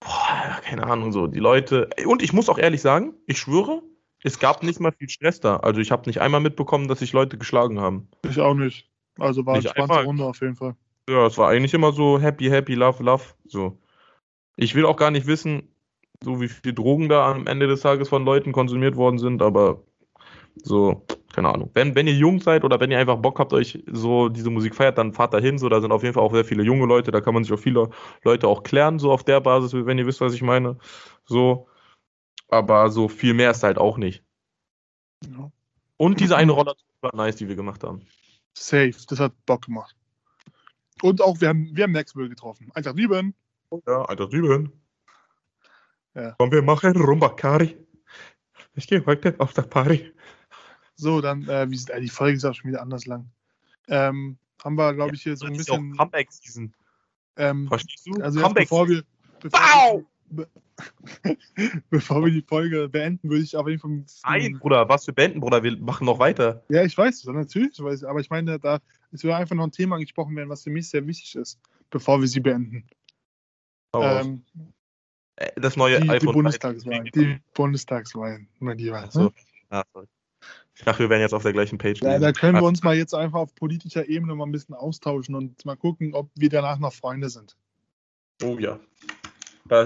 Speaker 1: boah, keine Ahnung, so, die Leute, und ich muss auch ehrlich sagen, ich schwöre, es gab nicht mal viel Stress da. Also ich habe nicht einmal mitbekommen, dass sich Leute geschlagen haben.
Speaker 2: Ich auch nicht. Also war
Speaker 1: Nicht
Speaker 2: eine entspannte
Speaker 1: einmal.
Speaker 2: Runde auf jeden Fall.
Speaker 1: Ja, es war eigentlich immer so happy, happy, love, love. So. Ich will auch gar nicht wissen, so wie viel Drogen da am Ende des Tages von Leuten konsumiert worden sind, aber so, keine Ahnung. Wenn, wenn ihr jung seid oder wenn ihr einfach Bock habt, euch so diese Musik feiert, dann fahrt da hin. So, da sind auf jeden Fall auch sehr viele junge Leute, da kann man sich auch viele Leute auch klären, so auf der Basis, wenn ihr wisst, was ich meine. So. Aber so viel mehr ist halt auch nicht.
Speaker 2: Ja.
Speaker 1: Und diese eine Roller war nice, die wir gemacht haben.
Speaker 2: Safe, das hat Bock gemacht. Und auch, wir haben, wir haben Maxwell getroffen. Einfach lieben.
Speaker 1: Ja, Alter, drüben.
Speaker 2: Ja.
Speaker 1: Wollen wir machen Rumbakari? Ich gehe heute auf der Party.
Speaker 2: So, dann, äh, wie, ist- äh, die Folge ist auch schon wieder anders lang. Ähm, haben wir, glaube ich, hier so ein
Speaker 1: Das ist ja auch
Speaker 2: bisschen.
Speaker 1: Comeback-Season.
Speaker 2: Ähm,
Speaker 1: Verstehst du?
Speaker 2: also jetzt, bevor wir. Bevor,
Speaker 1: Wow!
Speaker 2: wir, be bevor wir die Folge beenden, würde ich auf jeden Fall.
Speaker 1: Nein, Bruder, was für Banden, Bruder, wir machen noch weiter.
Speaker 2: Ja, ich weiß, natürlich, ich weiß, aber ich meine, da es wird einfach noch ein Thema angesprochen werden, was für mich sehr wichtig ist, bevor wir sie beenden.
Speaker 1: Raus.
Speaker 2: Ähm,
Speaker 1: Äh, das neue
Speaker 2: die, die
Speaker 1: iPhone.
Speaker 2: Bundestagswahlen. Die Bundestagswahlen, mein Lieber.
Speaker 1: Achso. Ah, sorry. Ich dachte, wir wären jetzt auf der gleichen Page.
Speaker 2: Ja, da können wir uns mal jetzt einfach auf politischer Ebene mal ein bisschen austauschen und mal gucken, ob wir danach noch Freunde sind.
Speaker 1: Oh ja.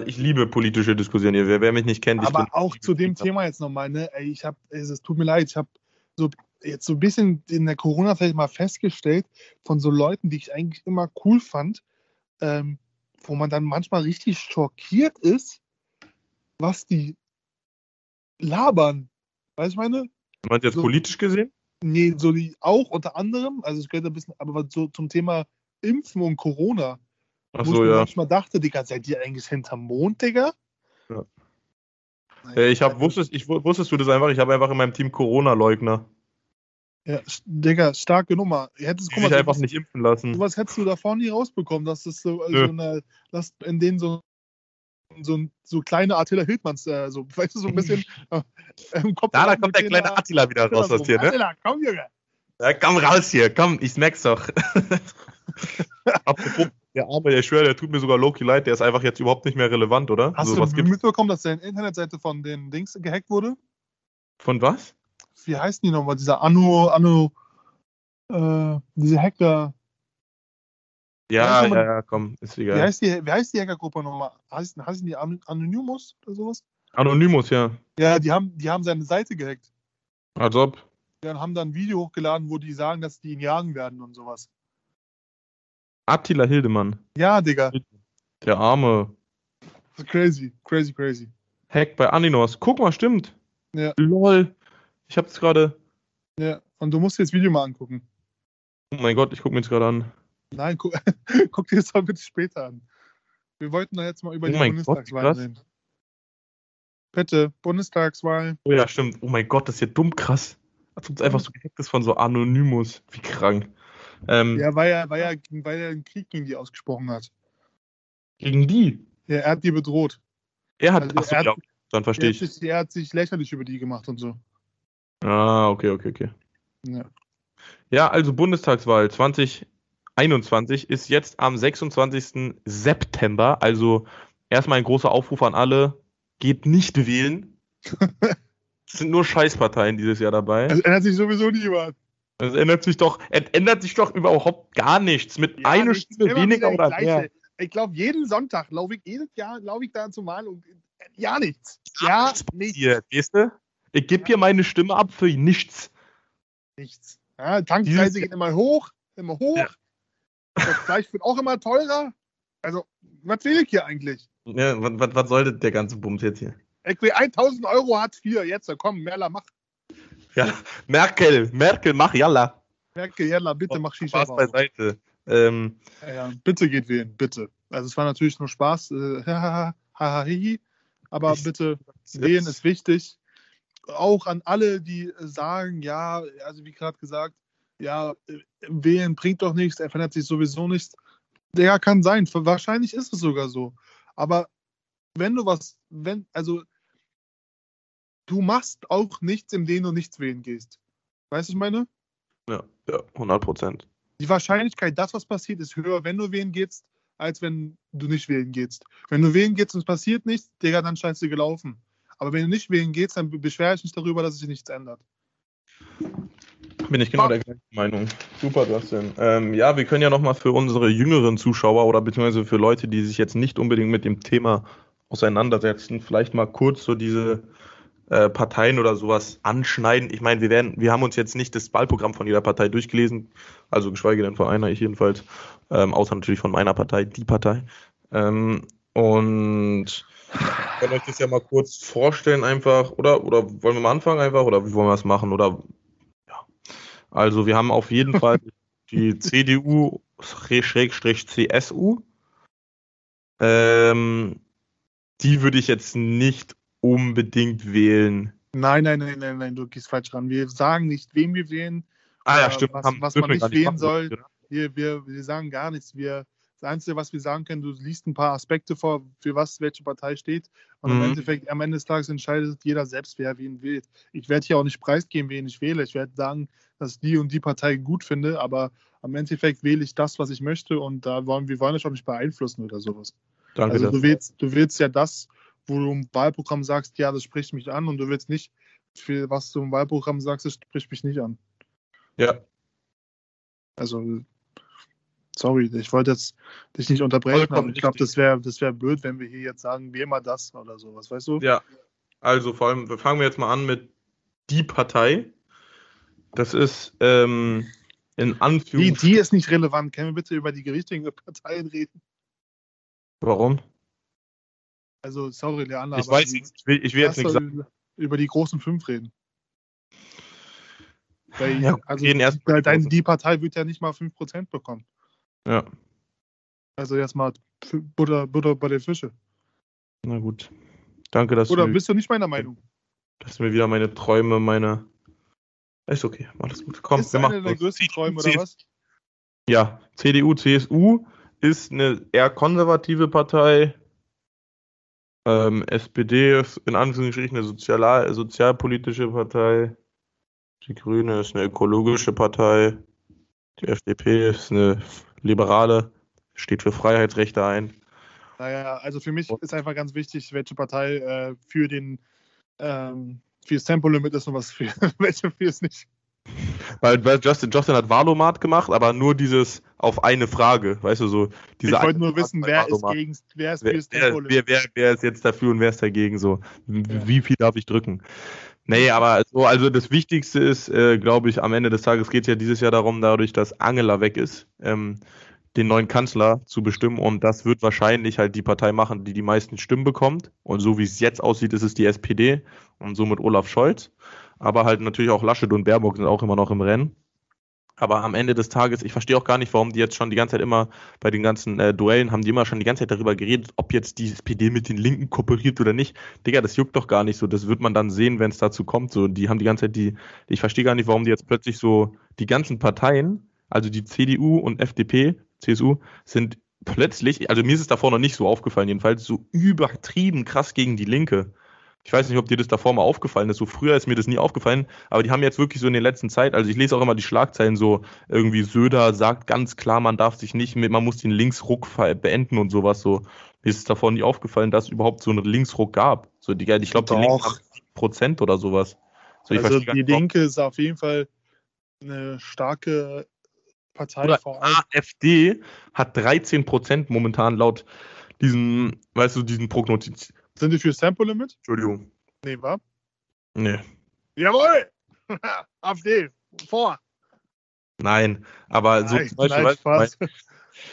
Speaker 1: Ich liebe politische Diskussionen hier. Wer, wer mich nicht kennt, ich
Speaker 2: Aber
Speaker 1: bin-
Speaker 2: auch zu dem Thema jetzt nochmal, ne? Ey, ich habe, es tut mir leid, ich habe so jetzt so ein bisschen in der Corona-Zeit mal festgestellt von so Leuten, die ich eigentlich immer cool fand, ähm, wo man dann manchmal richtig schockiert ist, was die labern. Weißt du, ich meine?
Speaker 1: Du meinst jetzt
Speaker 2: so-
Speaker 1: politisch gesehen?
Speaker 2: Nee, so die auch unter anderem, also es gehört ein bisschen, aber so zum Thema Impfen und Corona, wo ich
Speaker 1: Achso,
Speaker 2: mir
Speaker 1: ja.
Speaker 2: manchmal dachte, Digga, seid ihr eigentlich hinterm Mond, Digga?
Speaker 1: Ja. Äh, Ich hab, wusstest, ich, wu- wusstest du das einfach? Ich habe einfach in meinem Team Corona-Leugner,
Speaker 2: Ja, Digga, starke Nummer. Hättest,
Speaker 1: die
Speaker 2: guck mal,
Speaker 1: sich einfach
Speaker 2: sowas-
Speaker 1: nicht impfen lassen.
Speaker 2: sowas hättest du davor nie rausbekommen, dass das so,
Speaker 1: Nö.
Speaker 2: so eine, dass in denen so so, ein- so kleine Attila Hildmanns, äh, so, weißt du, so ein bisschen äh, im Kopf.
Speaker 1: Da, da kommt der kleine Attila wieder
Speaker 2: äh,
Speaker 1: raus aus hier, ne?
Speaker 2: Attila, komm, Junge.
Speaker 1: Ja, komm raus hier, komm, ich merk's doch. Apropos, der Arme, der schwör, der tut mir sogar Loki leid, der ist einfach jetzt überhaupt nicht mehr relevant, oder?
Speaker 2: Hast
Speaker 1: so,
Speaker 2: du
Speaker 1: was
Speaker 2: mitbekommen, dass deine Internetseite von den Dings gehackt wurde?
Speaker 1: Von was?
Speaker 2: Wie heißen die nochmal? Dieser Anno, Anno, äh, diese Hacker.
Speaker 1: Ja, ja, ja, komm, ist
Speaker 2: Wie
Speaker 1: egal.
Speaker 2: heißt die, wie heißt die Hackergruppe nochmal? Heißen, heißen die An Anonymous oder sowas?
Speaker 1: Anonymous, ja.
Speaker 2: Ja, die haben, die haben seine Seite gehackt.
Speaker 1: Als ob.
Speaker 2: Ja, und haben dann ein Video hochgeladen, wo die sagen, dass die ihn jagen werden und sowas.
Speaker 1: Attila Hildemann.
Speaker 2: Ja, Digga.
Speaker 1: Der Arme.
Speaker 2: Crazy, crazy, crazy.
Speaker 1: Hack bei Aninos. Guck mal, stimmt.
Speaker 2: Ja.
Speaker 1: Lol. Ich hab's gerade.
Speaker 2: Ja, und du musst dir das Video mal angucken.
Speaker 1: Oh mein Gott, ich guck mir jetzt gerade an.
Speaker 2: Nein, guck, guck dir das doch bitte später an. Wir wollten doch jetzt mal über
Speaker 1: Oh
Speaker 2: die
Speaker 1: Gott,
Speaker 2: Bundestagswahl reden. Bitte, Bundestagswahl.
Speaker 1: Oh ja, stimmt. Oh mein Gott, das ist ja dumm krass. Als ob es einfach so gehackt ist von so Anonymous. Wie krank. Ähm,
Speaker 2: Ja, weil er, weil, er, weil er einen Krieg gegen die ausgesprochen hat.
Speaker 1: Gegen die.
Speaker 2: Ja, er hat die bedroht.
Speaker 1: Er hat.
Speaker 2: Also
Speaker 1: achso,
Speaker 2: er hat-
Speaker 1: ja, dann
Speaker 2: Er
Speaker 1: verstehe ich.
Speaker 2: sich, er hat sich lächerlich über die gemacht und so.
Speaker 1: Ah, okay, okay, okay.
Speaker 2: Ja.
Speaker 1: Ja, also Bundestagswahl 2021 ist jetzt am 26. September. Also erstmal ein großer Aufruf an alle. Geht nicht wählen. Es sind nur Scheißparteien dieses Jahr dabei.
Speaker 2: Es ändert sich sowieso nie was.
Speaker 1: Es ändert sich doch, es ändert sich doch überhaupt gar nichts. Mit
Speaker 2: Ja,
Speaker 1: einer Stimme weniger oder mehr.
Speaker 2: Ich glaube, jeden Sonntag laufe ich, jedes Jahr laufe ich da zum Mal und äh, ja, nichts. Ja,
Speaker 1: nichts
Speaker 2: nichts.
Speaker 1: Weißt du? Ich gebe hier meine Stimme ab für nichts.
Speaker 2: nichts. Ja, Tankpreise gehen immer hoch, immer hoch.
Speaker 1: Ja.
Speaker 2: Das Fleisch wird auch immer teurer. Also, was will ich hier eigentlich?
Speaker 1: Ja, was, was, was soll der ganze Bums jetzt hier?
Speaker 2: Ich will 1000 Euro Hartz IV. Jetzt, komm, Merla, mach.
Speaker 1: Ja, Merkel, Merkel, mach Jalla.
Speaker 2: Merkel, Jella, bitte mach Shisha.
Speaker 1: Spaß beiseite. Ähm,
Speaker 2: Ja, ja, bitte geht wählen, bitte. Also, es war natürlich nur Spaß. Äh, aber bitte, wählen ist wichtig. Auch an alle, die sagen, ja, also wie gerade gesagt, ja, äh, wählen bringt doch nichts, er verändert sich sowieso nichts. Ja, kann sein. Wahrscheinlich ist es sogar so. Aber wenn du was, wenn, also du machst auch nichts, indem du nichts wählen gehst. Weißt du, was ich meine?
Speaker 1: ja, ja, 100 Prozent.
Speaker 2: Die Wahrscheinlichkeit, dass was passiert, ist höher, wenn du wählen gehst, als wenn du nicht wählen gehst. Wenn du wählen gehst und es passiert nichts, Digga, dann scheiße gelaufen. Aber wenn du nicht wählen gehst, dann beschwere ich mich darüber, dass sich nichts ändert.
Speaker 1: Bin ich genau der gleichen Meinung. Super, Justin. Ähm, ja, wir können ja nochmal für unsere jüngeren Zuschauer oder beziehungsweise für Leute, die sich jetzt nicht unbedingt mit dem Thema auseinandersetzen, vielleicht mal kurz so diese äh, Parteien oder sowas anschneiden. Ich meine, wir werden, wir haben uns jetzt nicht das Wahlprogramm von jeder Partei durchgelesen, also geschweige denn von einer, ich jedenfalls, ähm, außer natürlich von meiner Partei, die Partei. Ähm, und ich kann euch das ja mal kurz vorstellen einfach, oder, oder wollen wir mal anfangen einfach, oder wie wollen wir das machen, oder. Also wir haben auf jeden Fall die CDU-CSU. Ähm, die würde ich jetzt nicht unbedingt wählen.
Speaker 2: Nein, nein, nein, nein, nein, du gehst falsch ran. Wir sagen nicht, wen wir wählen.
Speaker 1: Ah ja, stimmt.
Speaker 2: Was, was man nicht wählen soll. Wir, wir, wir sagen gar nichts. Wir, das Einzige, was wir sagen können, du liest ein paar Aspekte vor, für was welche Partei steht. Und mhm. im Endeffekt, am Ende des Tages entscheidet jeder selbst, wer wen wählt. Ich werde hier auch nicht preisgeben, wen ich wähle. Ich werde sagen, dass ich die und die Partei gut finde, aber am Endeffekt wähle ich das, was ich möchte und da wollen wir wollen das auch nicht beeinflussen oder sowas. Danke. Also du wählst, du wählst ja das, wo du im Wahlprogramm sagst, ja, das spricht mich an und du willst nicht, für was du im Wahlprogramm sagst, das spricht mich nicht an.
Speaker 1: Ja.
Speaker 2: Also, sorry, ich wollte jetzt dich nicht unterbrechen, aber ich glaube, das wäre das wär blöd, wenn wir hier jetzt sagen, wie immer das oder sowas, weißt du?
Speaker 1: Ja. Also vor allem, fangen wir jetzt mal an mit die Partei. Das ist ähm, in Anführungszeichen.
Speaker 2: Die, die ist nicht relevant. Können wir bitte über die richtigen Parteien reden?
Speaker 1: Warum?
Speaker 2: Also, sorry, Leander.
Speaker 1: Ich weiß nicht, ich will, ich will jetzt nichts sagen.
Speaker 2: Über die großen fünf reden. Weil,
Speaker 1: ja,
Speaker 2: also, die, dein, die Partei wird ja nicht mal 5% bekommen.
Speaker 1: Ja.
Speaker 2: Also, jetzt mal Butter, Butter bei den Fische.
Speaker 1: Na gut. Danke, dass
Speaker 2: Oder du. Oder bist du nicht meiner Meinung?
Speaker 1: Dass du mir wieder meine Träume, meine. Ist okay, alles gut. Komm,
Speaker 2: ist wir machen. deiner größten Träume, oder was?
Speaker 1: Ja, CDU, CSU ist eine eher konservative Partei. Ähm, SPD ist in Anführungsstrichen eine sozial sozialpolitische Partei. Die Grüne ist eine ökologische Partei. Die FDP ist eine liberale, steht für Freiheitsrechte ein.
Speaker 2: Naja, also für mich ist einfach ganz wichtig, welche Partei äh, für den ähm, für das Tempolimit ist und was für welche für es nicht.
Speaker 1: Weil, weil Justin, Justin hat Valomat gemacht, aber nur dieses auf eine Frage, weißt du, so
Speaker 2: diese Ich wollte nur wissen, wer ist, gegen, wer ist
Speaker 1: wer, wer, wer, wer, ist jetzt dafür und wer ist dagegen, so. Ja. Wie viel darf ich drücken? Nee, aber so, also das Wichtigste ist, äh, glaube ich, am Ende des Tages geht es ja dieses Jahr darum, dadurch, dass Angela weg ist, ähm, den neuen Kanzler zu bestimmen und das wird wahrscheinlich halt die Partei machen, die die meisten Stimmen bekommt und so wie es jetzt aussieht, ist es die SPD und somit Olaf Scholz aber halt natürlich auch Laschet und Baerbock sind auch immer noch im Rennen. Aber am Ende des Tages, ich verstehe auch gar nicht, warum die jetzt schon die ganze Zeit immer bei den ganzen äh, Duellen haben die immer schon die ganze Zeit darüber geredet, ob jetzt die SPD mit den Linken kooperiert oder nicht. Digga, das juckt doch gar nicht so. Das wird man dann sehen, wenn es dazu kommt. So, die haben die ganze Zeit die, ich verstehe gar nicht, warum die jetzt plötzlich so die ganzen Parteien, also die CDU und FDP, CSU, sind plötzlich, also mir ist es davor noch nicht so aufgefallen, jedenfalls so übertrieben krass gegen die Linke. Ich weiß nicht, ob dir das davor mal aufgefallen ist. So früher ist mir das nie aufgefallen, aber die haben jetzt wirklich so in der letzten Zeit, also ich lese auch immer die Schlagzeilen so, irgendwie Söder sagt ganz klar, man darf sich nicht mit, man muss den Linksruck beenden und sowas so. Mir ist es davor nie aufgefallen, dass es überhaupt so einen Linksruck gab. So, die, ich glaube, die haben Prozent oder sowas.
Speaker 2: So, also die Linke ist auf jeden Fall eine starke Partei.
Speaker 1: Oder vor allem. AfD hat 13 Prozent momentan laut diesen, weißt du, diesen Prognostiz
Speaker 2: sind die für das Tempolimit?
Speaker 1: Entschuldigung.
Speaker 2: Nee, wa?
Speaker 1: Nee.
Speaker 2: Jawohl! AfD, vor!
Speaker 1: Nein, aber so
Speaker 2: nein, zum Beispiel, nein, weißt,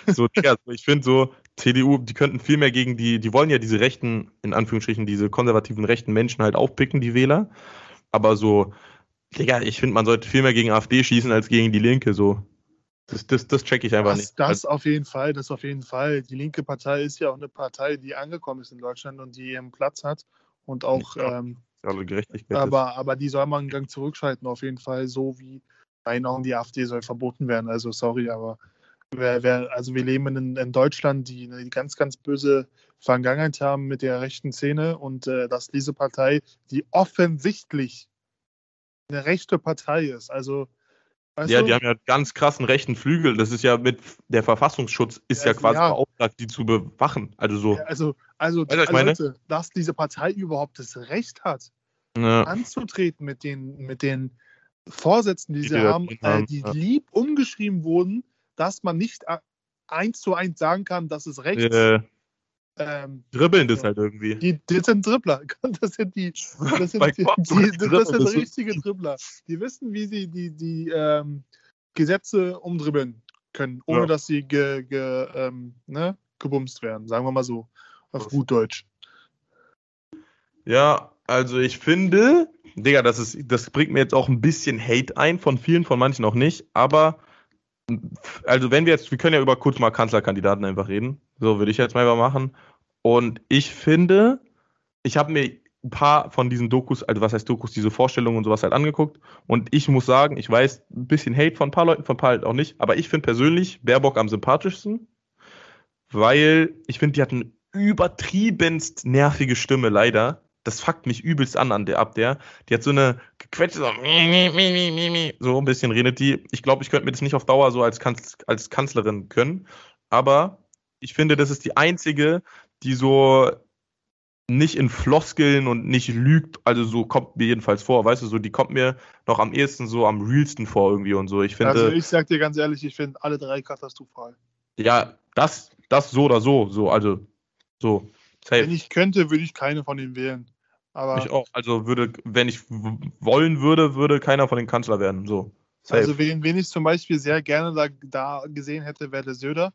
Speaker 1: so, ja, ich finde so, CDU, die könnten viel mehr gegen die, die wollen ja diese rechten, in Anführungsstrichen, diese konservativen rechten Menschen halt aufpicken, die Wähler. Aber so, Digga, ich finde, man sollte viel mehr gegen AfD schießen als gegen die Linke, so. Das, das, das check ich einfach
Speaker 2: das,
Speaker 1: nicht.
Speaker 2: Das also auf jeden Fall, das auf jeden Fall. Die linke Partei ist ja auch eine Partei, die angekommen ist in Deutschland und die ihren Platz hat und auch. Ähm,
Speaker 1: Gerechtigkeit
Speaker 2: aber, aber die soll man einen Gang zurückschalten, auf jeden Fall, so wie bei Augen die AfD soll verboten werden. Also sorry, aber wer, wer, also wir leben in, in Deutschland, die eine ganz, ganz böse Vergangenheit haben mit der rechten Szene und äh, dass diese Partei, die offensichtlich eine rechte Partei ist, also Weißt
Speaker 1: Ja,
Speaker 2: du?
Speaker 1: die haben ja ganz krassen rechten Flügel. Das ist ja mit der Verfassungsschutz ist ja
Speaker 2: Also,
Speaker 1: quasi
Speaker 2: ja.
Speaker 1: beauftragt, die zu bewachen. Also so.
Speaker 2: Ja, also, also,
Speaker 1: Weißt
Speaker 2: also? Leute, dass diese Partei überhaupt das Recht hat,
Speaker 1: Ja.
Speaker 2: anzutreten mit den, mit den Vorsätzen, die
Speaker 1: Die
Speaker 2: sie
Speaker 1: die
Speaker 2: haben, äh,
Speaker 1: haben,
Speaker 2: die
Speaker 1: ja.
Speaker 2: lieb umgeschrieben wurden, dass man nicht äh, eins zu eins sagen kann, das ist rechts.
Speaker 1: Äh,
Speaker 2: Ähm,
Speaker 1: dribbeln das halt irgendwie.
Speaker 2: die, das sind Dribbler. Das sind die, das sind die, die, das sind richtige Dribbler. Die wissen, wie sie die, die ähm, Gesetze umdribbeln können, ohne
Speaker 1: Ja.
Speaker 2: dass sie ge, ge, ähm, ne, gebumst werden, sagen wir mal so. Auf gut Deutsch.
Speaker 1: Ja, also ich finde, Digga, das ist, das bringt mir jetzt auch ein bisschen Hate ein, von vielen, von manchen auch nicht, aber also wenn wir jetzt, wir können ja über kurz mal Kanzlerkandidaten einfach reden. So würde ich jetzt mal machen. Und ich finde, ich habe mir ein paar von diesen Dokus, also was heißt Dokus, diese Vorstellungen und sowas halt angeguckt. Und ich muss sagen, ich weiß ein bisschen Hate von ein paar Leuten, von ein paar halt auch nicht. Aber ich finde persönlich Baerbock am sympathischsten, weil ich finde, die hat eine übertriebenst nervige Stimme, leider. Das fuckt mich übelst an, an der, ab der. Die hat so eine gequetschte, so, so ein bisschen redet die. Ich glaube, ich könnte mir das nicht auf Dauer so als, Kanz als Kanzlerin können. Aber ich finde, das ist die einzige, die so nicht in Floskeln und nicht lügt, also so kommt mir jedenfalls vor, weißt du, so die kommt mir noch am ehesten so am realsten vor irgendwie und so. Ich finde,
Speaker 2: Also ich sag dir ganz ehrlich, ich finde alle drei katastrophal.
Speaker 1: ja, das, das so oder so, so, also so, safe.
Speaker 2: Wenn ich könnte, würde ich keine von ihnen wählen. Aber
Speaker 1: Ich auch. Also würde, wenn ich wollen würde, würde keiner von den Kanzler werden. So. Safe.
Speaker 2: also wen, wen ich zum Beispiel sehr gerne da, da gesehen hätte, wäre der Söder.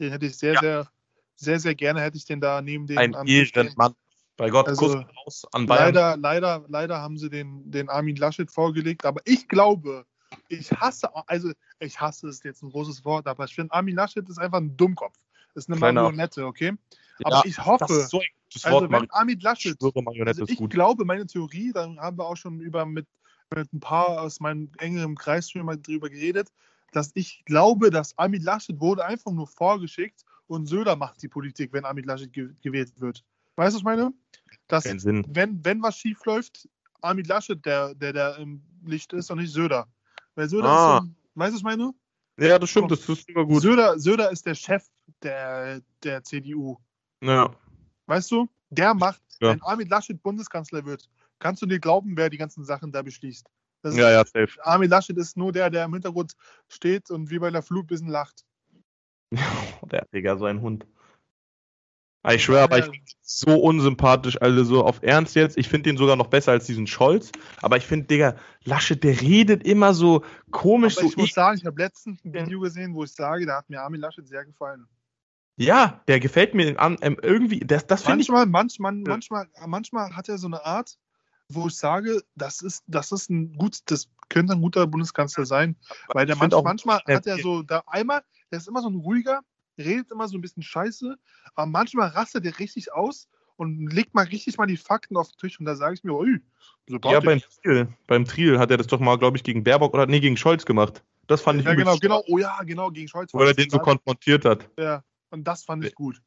Speaker 2: Den hätte ich sehr,
Speaker 1: Ja.
Speaker 2: sehr, sehr, sehr gerne hätte ich den da neben den
Speaker 1: ein. Ehrenmann. Bei Gott,
Speaker 2: Also,
Speaker 1: Kuss raus an Bayern.
Speaker 2: Leider, leider, leider haben sie den, den Armin Laschet vorgelegt, aber ich glaube, ich hasse, also ich hasse ist jetzt ein großes Wort, aber ich finde Armin Laschet ist einfach ein Dummkopf. Ist eine Marionette, okay?
Speaker 1: Ja,
Speaker 2: Aber ich hoffe,
Speaker 1: das so gutes
Speaker 2: also
Speaker 1: Wort,
Speaker 2: wenn Armin Laschet
Speaker 1: schwöre,
Speaker 2: Also ich glaube, meine Theorie, da haben wir auch schon über mit, mit ein paar aus meinem engeren Kreis schon mal drüber geredet, dass ich glaube, dass Armin Laschet wurde einfach nur vorgeschickt und Söder macht die Politik, wenn Armin Laschet ge gewählt wird. Weißt du, was ich meine? Dass,
Speaker 1: Keinen Sinn.
Speaker 2: wenn, wenn was schief läuft, Armin Laschet, der, der, der im Licht ist und nicht Söder. Weil Söder
Speaker 1: Ah.
Speaker 2: ist so, weißt du, was ich meine?
Speaker 1: Ja, das stimmt, das ist sogar gut.
Speaker 2: Söder, Söder ist der Chef der, der CDU.
Speaker 1: Ja.
Speaker 2: Weißt du? Der macht,
Speaker 1: Ja.
Speaker 2: wenn Armin Laschet Bundeskanzler wird, kannst du dir glauben, wer die ganzen Sachen da beschließt. Das ist,
Speaker 1: ja, ja, safe.
Speaker 2: Armin Laschet ist nur der, der im Hintergrund steht und wie bei der Flut ein bisschen lacht.
Speaker 1: Der Digga, so ein Hund. Ah, Ich schwöre, aber ich finde so unsympathisch, also so auf Ernst jetzt. Ich finde den sogar noch besser als diesen Scholz. Aber ich finde, Digga, Laschet, der redet immer so komisch,
Speaker 2: Aber
Speaker 1: so
Speaker 2: ich muss sagen, ich habe letztens ein Video gesehen, wo ich sage, da hat mir Armin Laschet sehr gefallen.
Speaker 1: Ja, der gefällt mir an, ähm, irgendwie, das, das finde ich.
Speaker 2: Manchmal, manchmal, manchmal, manchmal hat er so eine Art, wo ich sage, das ist, das ist ein gut, das könnte ein guter Bundeskanzler sein. Weil der manch,
Speaker 1: auch-
Speaker 2: manchmal
Speaker 1: der-
Speaker 2: hat er so, da einmal, der ist immer so ein ruhiger, redet immer so ein bisschen scheiße, aber manchmal rastet er richtig aus und legt mal richtig mal die Fakten auf den Tisch und da sage ich mir, ui, so
Speaker 1: Ja, beim Triel, beim Triel hat er das doch mal, glaube ich, gegen Baerbock oder nee, gegen Scholz gemacht. Das fand ich
Speaker 2: ja, genau, genau, oh ja, genau, gegen Scholz.
Speaker 1: Weil er den so konfrontiert hat.
Speaker 2: ja, und das fand ich gut.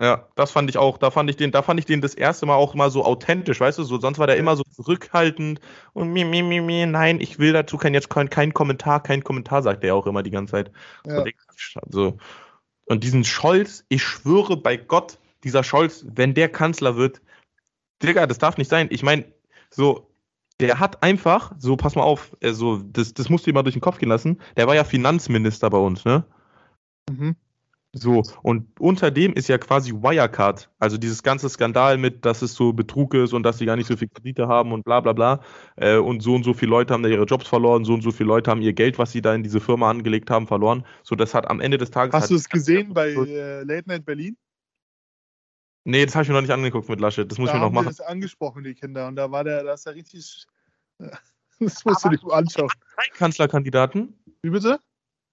Speaker 1: Ja, das fand ich auch. Da fand ich den, da fand ich den das erste Mal auch mal so authentisch, weißt du, so sonst war der immer so zurückhaltend und mi, mi, mi, mi, nein, ich will dazu kein jetzt kein, kein Kommentar, kein Kommentar, sagt er auch immer die ganze Zeit.
Speaker 2: Ja.
Speaker 1: So. Und diesen Scholz, ich schwöre bei Gott, dieser Scholz, wenn der Kanzler wird, Digga, das darf nicht sein. Ich meine, so, der hat einfach, so, pass mal auf, äh, so, das, das musst du dir mal durch den Kopf gehen lassen, der war ja Finanzminister bei uns, ne?
Speaker 2: Mhm.
Speaker 1: So, und unter dem ist ja quasi Wirecard, also dieses ganze Skandal mit, dass es so Betrug ist und dass sie gar nicht so viel Kredite haben und bla bla bla. Äh, und so und so viele Leute haben da ihre Jobs verloren, so und so viele Leute haben ihr Geld, was sie da in diese Firma angelegt haben, verloren. So, das hat am Ende des Tages.
Speaker 2: Hast
Speaker 1: hat,
Speaker 2: du es gesehen bei äh, Late Night Berlin?
Speaker 1: Nee, das habe ich mir noch nicht angeguckt mit Laschet. Das muss
Speaker 2: da
Speaker 1: ich mir noch machen.
Speaker 2: das angesprochen, die Kinder. Und da war der, da ist er richtig. Das musst du dir mal anschauen.
Speaker 1: Kanzlerkandidaten?
Speaker 2: Wie bitte?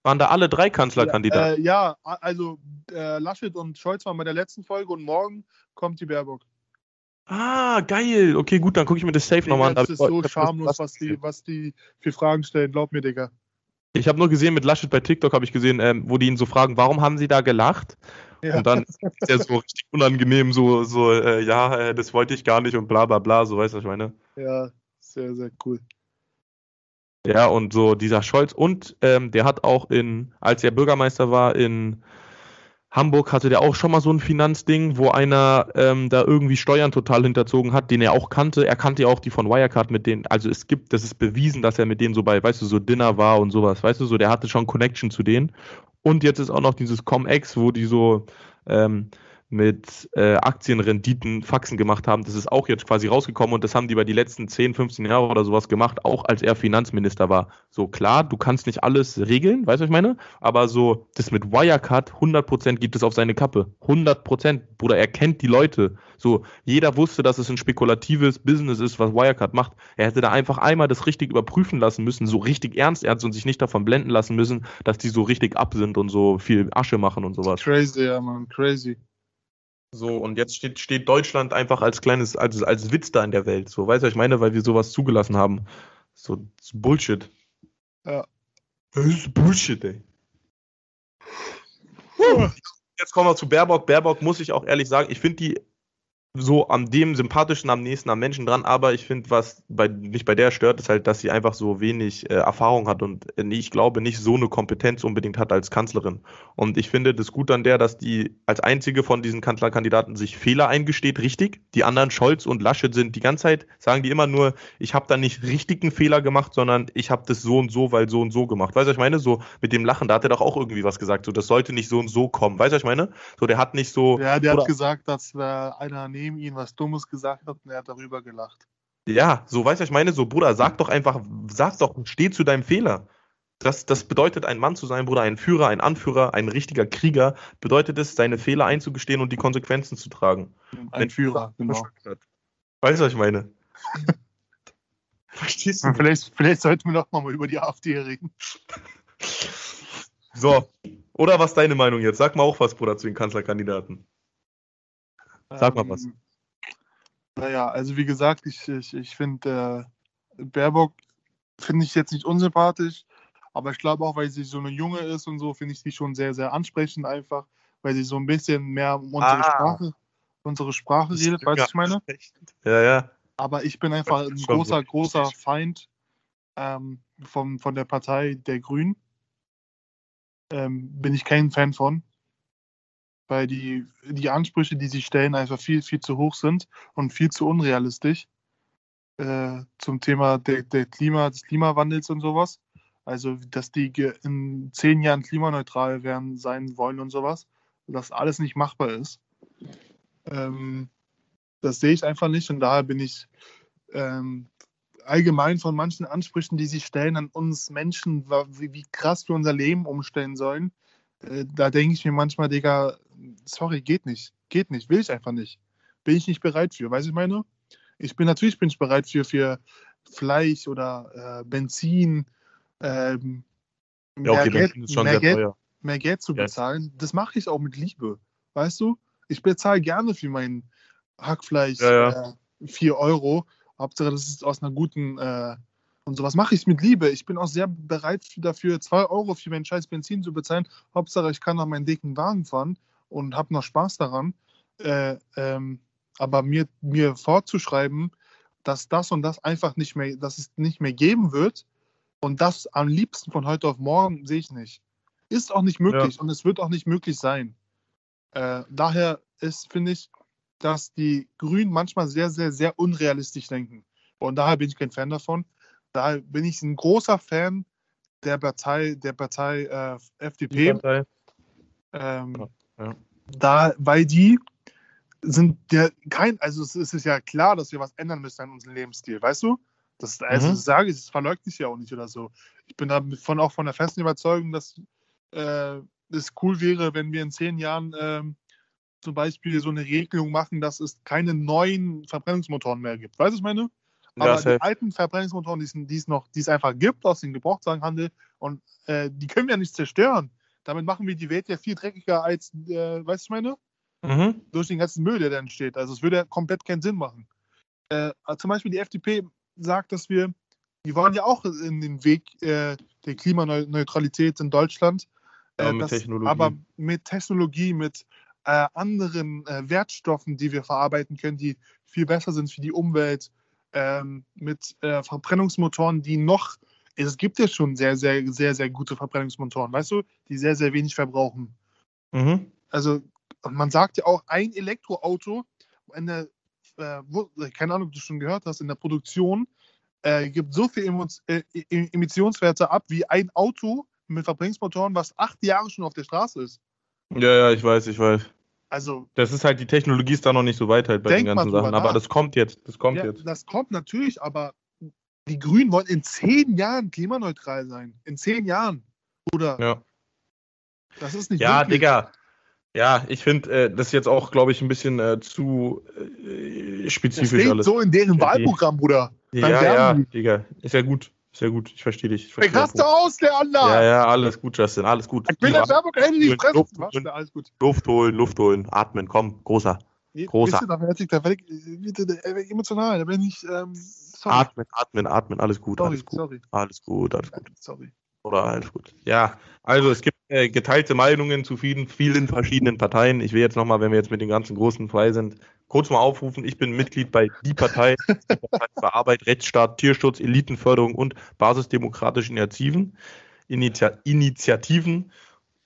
Speaker 1: Waren da alle drei Kanzlerkandidaten?
Speaker 2: Äh, ja, also äh, Laschet und Scholz waren bei der letzten Folge und morgen kommt die Baerbock.
Speaker 1: ah, geil. Okay, gut, dann gucke ich mir das safe nochmal an.
Speaker 2: das ist so schamlos, was die, was die für Fragen stellen. Glaub mir, Digga.
Speaker 1: Ich habe nur gesehen, mit Laschet bei TikTok habe ich gesehen, ähm, wo die ihn so fragen, warum haben sie da gelacht?
Speaker 2: Ja.
Speaker 1: Und dann ist er so richtig unangenehm, so, so äh, ja, äh, das wollte ich gar nicht und bla bla bla, so weißt du, was ich meine?
Speaker 2: ja, sehr, sehr cool.
Speaker 1: Ja, und so dieser Scholz und ähm, der hat auch in, als er Bürgermeister war in Hamburg, hatte der auch schon mal so ein Finanzding, wo einer ähm, da irgendwie Steuern total hinterzogen hat, den er auch kannte. Er kannte ja auch die von Wirecard mit denen, also es gibt, das ist bewiesen, dass er mit denen so bei, weißt du, so Dinner war und sowas, weißt du, so, der hatte schon Connection zu denen. Und jetzt ist auch noch dieses ComEx, wo die so, ähm, mit äh, Aktienrenditen Faxen gemacht haben. Das ist auch jetzt quasi rausgekommen und das haben die bei die letzten 10, 15 Jahre oder sowas gemacht, auch als er Finanzminister war. So klar, du kannst nicht alles regeln, weißt du, was ich meine? Aber so, das mit Wirecard, 100% gibt es auf seine Kappe. 100%, Bruder, er kennt die Leute. So, jeder wusste, dass es ein spekulatives Business ist, was Wirecard macht. Er hätte da einfach einmal das richtig überprüfen lassen müssen, so richtig ernst ernst und sich nicht davon blenden lassen müssen, dass die so richtig ab sind und so viel Asche machen und sowas.
Speaker 2: Crazy, ja, man, crazy.
Speaker 1: So, und jetzt steht, steht Deutschland einfach als kleines, als, als Witz da in der Welt. So, weißt du, was ich meine, weil wir sowas zugelassen haben. So, Bullshit.
Speaker 2: Ja.
Speaker 1: Das ist Bullshit, ey. Jetzt kommen wir zu Baerbock. Baerbock muss ich auch ehrlich sagen, ich finde die so an dem sympathischen am nächsten am Menschen dran, aber ich finde, was bei, mich bei der stört, ist halt, dass sie einfach so wenig äh, Erfahrung hat und äh, ich glaube nicht so eine Kompetenz unbedingt hat als Kanzlerin. Und ich finde das gut an der, dass die als einzige von diesen Kanzlerkandidaten sich Fehler eingesteht, richtig. Die anderen, Scholz und Laschet, sind die ganze Zeit, sagen die immer nur, ich habe da nicht richtigen Fehler gemacht, sondern ich habe das so und so, weil so und so gemacht. Weißt du, was ich meine? So mit dem Lachen, da hat er doch auch irgendwie was gesagt, so das sollte nicht so und so kommen. Weißt du, was ich meine? So, der hat nicht so.
Speaker 2: Ja, der hat gesagt, dass äh, einer neben ihm was Dummes gesagt hat und er hat darüber gelacht.
Speaker 1: Ja, so weißt du, ich meine, so Bruder, sag doch einfach, sag doch, steh zu deinem Fehler. Das, das bedeutet, ein Mann zu sein, Bruder, ein Führer, ein Anführer, ein richtiger Krieger, bedeutet es, seine Fehler einzugestehen und die Konsequenzen zu tragen.
Speaker 2: Ein Wenn Führer, genau.
Speaker 1: Weißt du, was ich meine? Verstehst du?
Speaker 2: Vielleicht, vielleicht sollten wir noch mal über die AfD reden.
Speaker 1: So, oder was ist deine Meinung jetzt? Sag mal auch was, Bruder, zu den Kanzlerkandidaten. Sag mal was.
Speaker 2: Ähm, naja, also wie gesagt, ich, ich, ich finde äh, Baerbock finde ich jetzt nicht unsympathisch, aber ich glaube auch, weil sie so eine Junge ist und so, finde ich sie schon sehr, sehr ansprechend einfach, weil sie so ein bisschen mehr um unsere ah. Sprache, unsere Sprache redet, weißt du, ich meine?
Speaker 1: Ja, ja.
Speaker 2: Aber ich bin einfach ein großer, großer Feind ähm, von, von der Partei der Grünen. Ähm, bin ich kein Fan von weil die, die Ansprüche, die sie stellen, einfach viel, viel zu hoch sind und viel zu unrealistisch äh, zum Thema der, der Klima, des Klimawandels und sowas. Also, dass die in zehn Jahren klimaneutral werden, sein wollen und sowas, dass alles nicht machbar ist. Ähm, das sehe ich einfach nicht und daher bin ich ähm, allgemein von manchen Ansprüchen, die sie stellen an uns Menschen, wie, wie krass wir unser Leben umstellen sollen, äh, da denke ich mir manchmal, Digga, sorry, geht nicht. Geht nicht, will ich einfach nicht. Bin ich nicht bereit für, weißt du, ich meine? Ich bin natürlich bin ich bereit für, für Fleisch oder äh, Benzin, ähm,
Speaker 1: ja, okay,
Speaker 2: mehr,
Speaker 1: Geld,
Speaker 2: mehr, Geld, mehr, Geld, zu bezahlen. Yes. Das mache ich auch mit Liebe, weißt du? Ich bezahle gerne für mein Hackfleisch
Speaker 1: ja, ja.
Speaker 2: Äh, 4 Euro. Hauptsache, das ist aus einer guten äh, und sowas mache ich mit Liebe. Ich bin auch sehr bereit dafür, 2 Euro für meinen scheiß Benzin zu bezahlen. Hauptsache, ich kann noch meinen dicken Wagen fahren und habe noch Spaß daran. Äh, ähm, aber mir, mir vorzuschreiben, dass das und das einfach nicht mehr, dass es nicht mehr geben wird und das am liebsten von heute auf morgen sehe ich nicht. Ist auch nicht möglich ja. und es wird auch nicht möglich sein. Äh, daher ist, finde ich, dass die Grünen manchmal sehr, sehr, sehr unrealistisch denken. Und daher bin ich kein Fan davon da bin ich ein großer Fan der Partei, der Partei äh, FDP. Partei. Ähm, ja. Da, weil die sind ja kein, also es ist ja klar, dass wir was ändern müssen an unserem Lebensstil, weißt du? Das, also mhm. das sage ich, das verleugne ich ja auch nicht oder so. Ich bin davon auch von der festen Überzeugung, dass äh, es cool wäre, wenn wir in zehn Jahren äh, zum Beispiel so eine Regelung machen, dass es keine neuen Verbrennungsmotoren mehr gibt. Weißt du, was ich meine? Aber ja, die alten Verbrennungsmotoren, die es noch, die es einfach gibt aus dem Gebrauchtwagenhandel, und äh, die können wir ja nicht zerstören. Damit machen wir die Welt ja viel dreckiger als, äh, weißt du, ich meine? Mhm. Durch den ganzen Müll, der da entsteht. Also es würde ja komplett keinen Sinn machen. Äh, zum Beispiel die FDP sagt, dass wir, die wollen ja auch in den Weg äh, der Klimaneutralität in Deutschland.
Speaker 1: Äh, ja, mit das, Technologie.
Speaker 2: Aber mit Technologie, mit äh, anderen Wertstoffen, die wir verarbeiten können, die viel besser sind für die Umwelt, ähm, mit äh, Verbrennungsmotoren, die noch es gibt ja schon sehr, sehr, sehr, sehr gute Verbrennungsmotoren, weißt du, die sehr, sehr wenig verbrauchen.
Speaker 1: Mhm.
Speaker 2: Also man sagt ja auch, ein Elektroauto, in der, äh, wo, keine Ahnung, ob du schon gehört hast, in der Produktion äh, gibt so viel Emo äh, Emissionswerte ab wie ein Auto mit Verbrennungsmotoren, was acht Jahre schon auf der Straße ist.
Speaker 1: Ja, ja, ich weiß, ich weiß.
Speaker 2: Also,
Speaker 1: Das ist halt, die Technologie ist da noch nicht so weit halt bei den ganzen Sachen. Aber das kommt jetzt, das kommt
Speaker 2: ja,
Speaker 1: jetzt.
Speaker 2: das kommt natürlich, aber die Grünen wollen in zehn Jahren klimaneutral sein. In zehn Jahren. Oder
Speaker 1: Ja.
Speaker 2: das ist nicht
Speaker 1: Ja,
Speaker 2: möglich.
Speaker 1: Digga. Ja, ich finde, äh, das ist jetzt auch, glaube ich, ein bisschen äh, zu äh,
Speaker 2: Das
Speaker 1: spezifisch
Speaker 2: steht
Speaker 1: alles.
Speaker 2: so in deren
Speaker 1: Ja,
Speaker 2: Wahlprogramm, Bruder.
Speaker 1: ja, ja,
Speaker 2: die.
Speaker 1: Digga. Ist ja gut. Ist ja gut. Ich verstehe dich. Ich verstehe
Speaker 2: raste aus, der Ander.
Speaker 1: ja, ja, alles gut, Justin. Alles gut.
Speaker 2: Ich will der Werbung Ende die
Speaker 1: Luft-
Speaker 2: Was? Alles gut.
Speaker 1: Luft holen, Luft holen, atmen, komm, großer. Großer.
Speaker 2: Da werde ich, da werde ich, da werde ich emotional. Da bin ich, ähm, sorry.
Speaker 1: Atmen, atmen, atmen, alles gut,
Speaker 2: sorry,
Speaker 1: alles gut.
Speaker 2: sorry,
Speaker 1: Alles gut, alles gut.
Speaker 2: sorry.
Speaker 1: Oder alles gut. Ja, also es gibt äh, geteilte Meinungen zu vielen, vielen verschiedenen Parteien. Ich will jetzt nochmal, wenn wir jetzt mit den ganzen Großen frei sind, kurz mal aufrufen. Ich bin Mitglied bei Die Partei, die Partei für Arbeit, Rechtsstaat, Tierschutz, Elitenförderung und basisdemokratischen Initiativen. Initia Initiativen.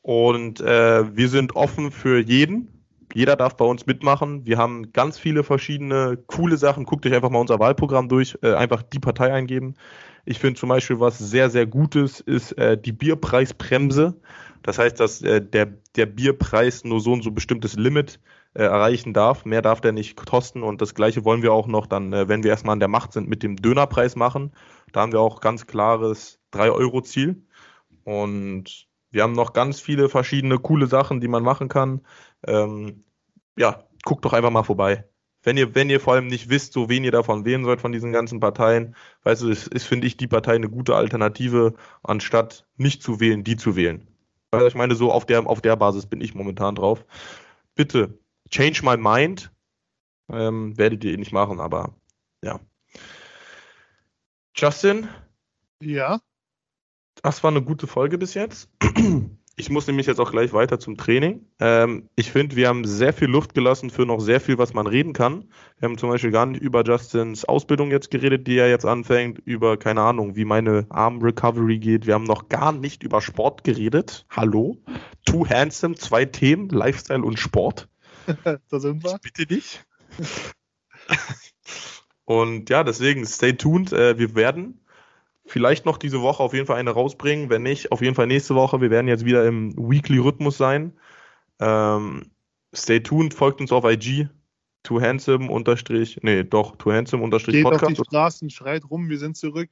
Speaker 1: Und äh, wir sind offen für jeden. Jeder darf bei uns mitmachen. Wir haben ganz viele verschiedene coole Sachen. Guckt euch einfach mal unser Wahlprogramm durch. Äh, einfach die Partei eingeben. Ich finde zum Beispiel, was sehr, sehr Gutes ist äh, die Bierpreisbremse. Das heißt, dass äh, der, der Bierpreis nur so und so bestimmtes Limit äh, erreichen darf. Mehr darf der nicht kosten. Und das Gleiche wollen wir auch noch dann, äh, wenn wir erstmal an der Macht sind, mit dem Dönerpreis machen. Da haben wir auch ganz klares 3-Euro-Ziel. Und wir haben noch ganz viele verschiedene coole Sachen, die man machen kann. Ähm, ja, guckt doch einfach mal vorbei. Wenn ihr, wenn ihr vor allem nicht wisst, so wen ihr davon wählen sollt von diesen ganzen Parteien, weißt du, ist, ist finde ich, die Partei eine gute Alternative, anstatt nicht zu wählen, die zu wählen. Also ich meine, so auf der, auf der Basis bin ich momentan drauf. Bitte, change my mind. Ähm, werdet ihr eh nicht machen, aber ja. Justin,
Speaker 2: Ja,
Speaker 1: das war eine gute Folge bis jetzt. Ich muss nämlich jetzt auch gleich weiter zum Training. Ähm, ich finde, wir haben sehr viel Luft gelassen für noch sehr viel, was man reden kann. Wir haben zum Beispiel gar nicht über Justins Ausbildung jetzt geredet, die er jetzt anfängt, über, keine Ahnung, wie meine Arm-Recovery geht. Wir haben noch gar nicht über Sport geredet. Hallo? Too Handsome, zwei Themen, Lifestyle und Sport.
Speaker 2: da sind wir.
Speaker 1: Ich bitte dich. Und ja, deswegen stay tuned. Äh, wir werden vielleicht noch diese Woche auf jeden Fall eine rausbringen. Wenn nicht, auf jeden Fall nächste Woche. Wir werden jetzt wieder im Weekly-Rhythmus sein. Ähm, stay tuned, folgt uns auf IG. Too handsome unterstrich, nee, doch, too handsome unterstrich
Speaker 2: Geht auf die
Speaker 1: Podcast.
Speaker 2: Straßen, schreit rum, wir sind zurück.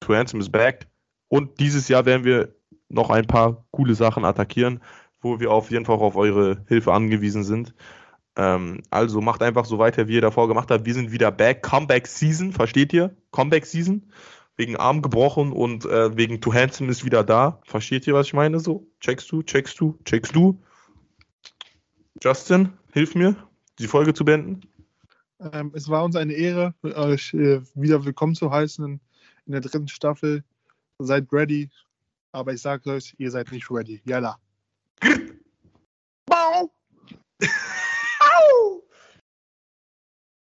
Speaker 1: Too handsome is back. Und dieses Jahr werden wir noch ein paar coole Sachen attackieren, wo wir auf jeden Fall auch auf eure Hilfe angewiesen sind. Ähm, also macht einfach so weiter, wie ihr davor gemacht habt. Wir sind wieder back. Comeback Season, versteht ihr? Comeback Season wegen Arm gebrochen und äh, wegen Too Handsome ist wieder da. Versteht ihr, was ich meine? So, checkst du, checkst du, checkst du. Justin, hilf mir, die Folge zu beenden.
Speaker 2: Ähm, es war uns eine Ehre, euch äh, wieder willkommen zu heißen in, in, der dritten Staffel. Seid ready, aber ich sage euch, ihr seid nicht ready. Yalla.
Speaker 1: Bau!